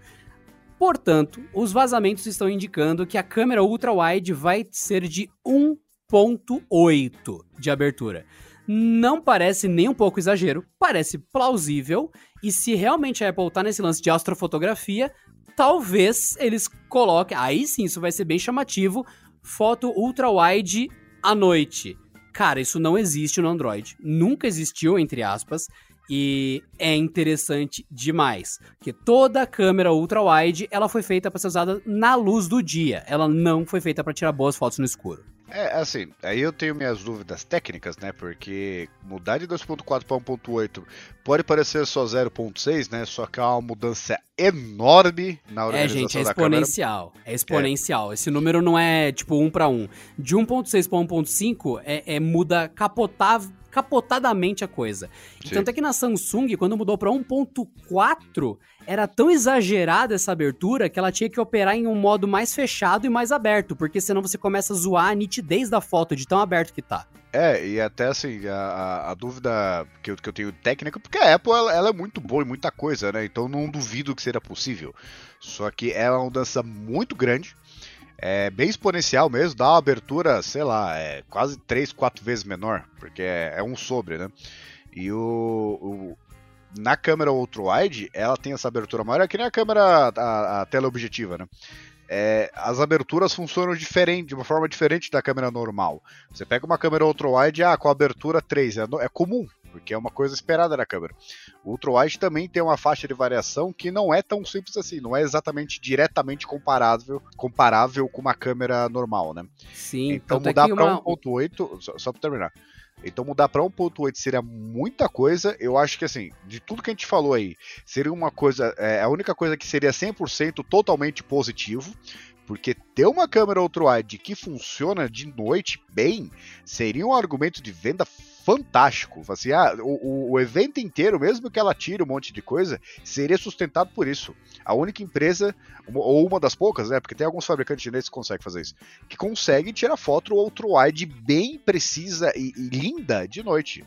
Portanto, os vazamentos estão indicando que a câmera ultra wide vai ser de 1 1.8 de abertura. Não parece nem um pouco exagero, parece plausível, e se realmente a Apple tá nesse lance de astrofotografia, talvez eles coloquem, aí sim isso vai ser bem chamativo, foto ultra wide à noite. Cara, isso não existe no Android. Nunca existiu, entre aspas. E é interessante demais, que toda a câmera ultra wide, ela foi feita para ser usada na luz do dia. Ela não foi feita para tirar boas fotos no escuro. É, assim, aí eu tenho minhas dúvidas técnicas, né? Porque mudar de 2.4 para 1.8 pode parecer só 0.6, né? Só que é uma mudança enorme na organização É, gente, é exponencial. É exponencial. É. Esse número não é tipo 1 para 1. De 1.6 para 1.5 é, é muda capotável capotadamente a coisa. E tanto é que na Samsung, quando mudou para 1.4, era tão exagerada essa abertura que ela tinha que operar em um modo mais fechado e mais aberto, porque senão você começa a zoar a nitidez da foto de tão aberto que tá. É, e até assim, a, a dúvida que eu, que eu tenho técnica, porque a Apple ela, ela, é muito boa em muita coisa, né? Então não duvido que seja possível. Só que é uma mudança muito grande é bem exponencial mesmo, dá uma abertura, sei lá, é quase 3, 4 vezes menor, porque é, é um sobre, né? E o, o, na câmera ultra-wide, ela tem essa abertura maior, é que nem a câmera, a, a teleobjetiva, né? É, as aberturas funcionam diferente, de uma forma diferente da câmera normal. Você pega uma câmera ultra-wide, ah, com abertura 3, é, é comum, porque é uma coisa esperada da câmera. O ultrawide também tem uma faixa de variação que não é tão simples assim, não é exatamente diretamente comparável, comparável com uma câmera normal, né? Sim, então mudar para uma... 1.8, só, só para terminar. Então mudar para 1.8 seria muita coisa. Eu acho que assim, de tudo que a gente falou aí, seria uma coisa, é, a única coisa que seria 100% totalmente positivo, porque ter uma câmera ultra-wide que funciona de noite bem seria um argumento de venda fantástico. Assim, ah, o, o, evento inteiro, mesmo que ela tire um monte de coisa, seria sustentado por isso. A única empresa, ou uma das poucas, né? Porque tem alguns fabricantes chineses que conseguem fazer isso, que conseguem tirar foto ultra-wide bem precisa e, e linda de noite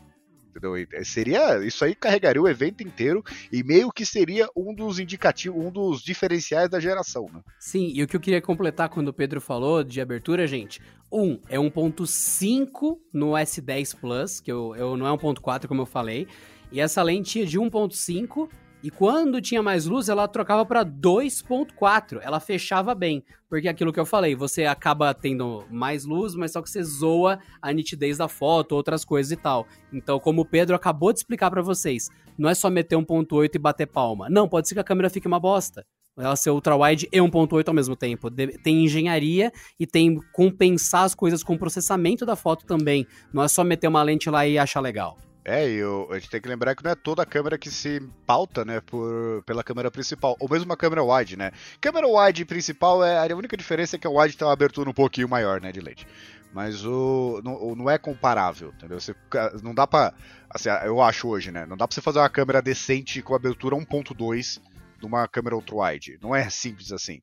entendeu? Eh, seria isso aí carregaria o evento inteiro e meio que seria um dos indicativos, um dos diferenciais da geração, né? Sim, e o que eu queria completar quando o Pedro falou de abertura, gente, um é 1.5 no S10 Plus, que eu, eu não é 1.4 como eu falei, e essa lente é de 1.5 e quando tinha mais luz, ela trocava para 2.4. Ela fechava bem, porque é aquilo que eu falei, você acaba tendo mais luz, mas só que você zoa a nitidez da foto, outras coisas e tal. Então, como o Pedro acabou de explicar para vocês, não é só meter 1.8 e bater palma. Não, pode ser que a câmera fique uma bosta. Ela ser ultra-wide e 1.8 ao mesmo tempo. Tem engenharia e tem compensar as coisas com o processamento da foto também. Não é só meter uma lente lá e achar legal. É, e eu, a gente tem que lembrar que não é toda a câmera que se pauta, né, por, pela câmera principal, ou mesmo uma câmera wide, né. Câmera wide principal, é a única diferença é que a wide tem uma abertura um pouquinho maior, né, de lente. Mas o não, não é comparável, entendeu? Você, não dá pra. Assim, eu acho hoje, né? Não dá pra você fazer uma câmera decente com abertura 1.2 numa câmera ultra-wide. Não é simples assim.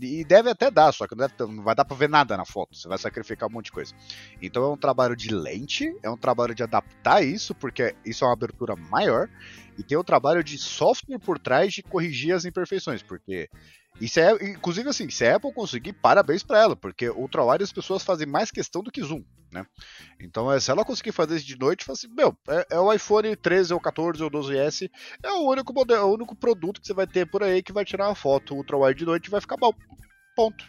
E deve até dar, só que não, deve, não, vai dar pra ver nada na foto. Você vai sacrificar um monte de coisa. Então é um trabalho de lente, é um trabalho de adaptar isso, porque isso é uma abertura maior. E tem o trabalho de software por trás de corrigir as imperfeições, porque isso é, inclusive assim, se a Apple conseguir, parabéns para ela, porque ultrawide as pessoas fazem mais questão do que zoom, né? Então, é, se ela conseguir fazer isso de noite, fala assim, meu, é, é, o iPhone 13 ou 14 ou 12S, é o único modelo, é o único produto que você vai ter por aí que vai tirar uma foto ultrawide de noite e vai ficar bom. Ponto.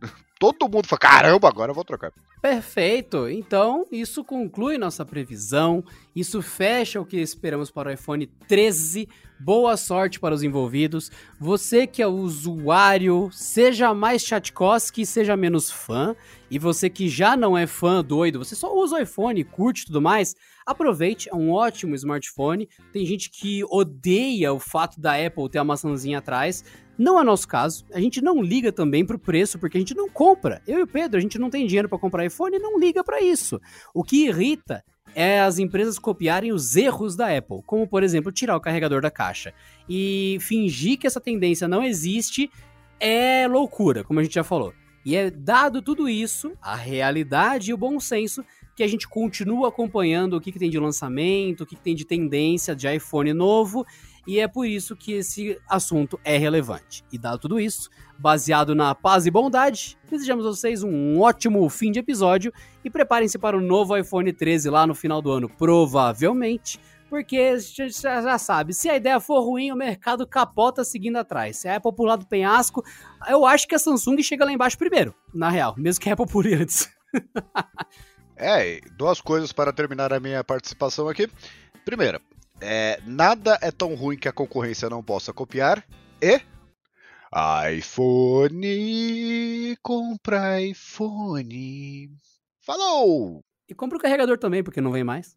Todo mundo fala, caramba, agora eu vou trocar. Perfeito! Então, isso conclui nossa previsão, isso fecha o que esperamos para o iPhone 13. Boa sorte para os envolvidos. Você que é usuário, seja mais chatkoski, seja menos fã. E você que já não é fã doido, você só usa o iPhone, curte tudo mais, aproveite, é um ótimo smartphone. Tem gente que odeia o fato da Apple ter a maçãzinha atrás. Não é nosso caso. A gente não liga também pro preço, porque a gente não compra. Eu e o Pedro, a gente não tem dinheiro para comprar iPhone e não liga para isso. O que irrita é as empresas copiarem os erros da Apple, como por exemplo tirar o carregador da caixa. E fingir que essa tendência não existe é loucura, como a gente já falou. E é dado tudo isso, a realidade e o bom senso, que a gente continua acompanhando o que, que tem de lançamento, o que, que tem de tendência de iPhone novo e é por isso que esse assunto é relevante. E dado tudo isso, baseado na paz e bondade, desejamos a vocês um ótimo fim de episódio e preparem-se para o novo iPhone 13 lá no final do ano, provavelmente. Porque já, já sabe, se a ideia for ruim, o mercado capota seguindo atrás. Se a Apple pular do penhasco, eu acho que a Samsung chega lá embaixo primeiro, na real, mesmo que a Apple pule antes. é, duas coisas para terminar a minha participação aqui. Primeira, é, nada é tão ruim que a concorrência não possa copiar. E iPhone, compra iPhone. Falou! E compra o carregador também, porque não vem mais.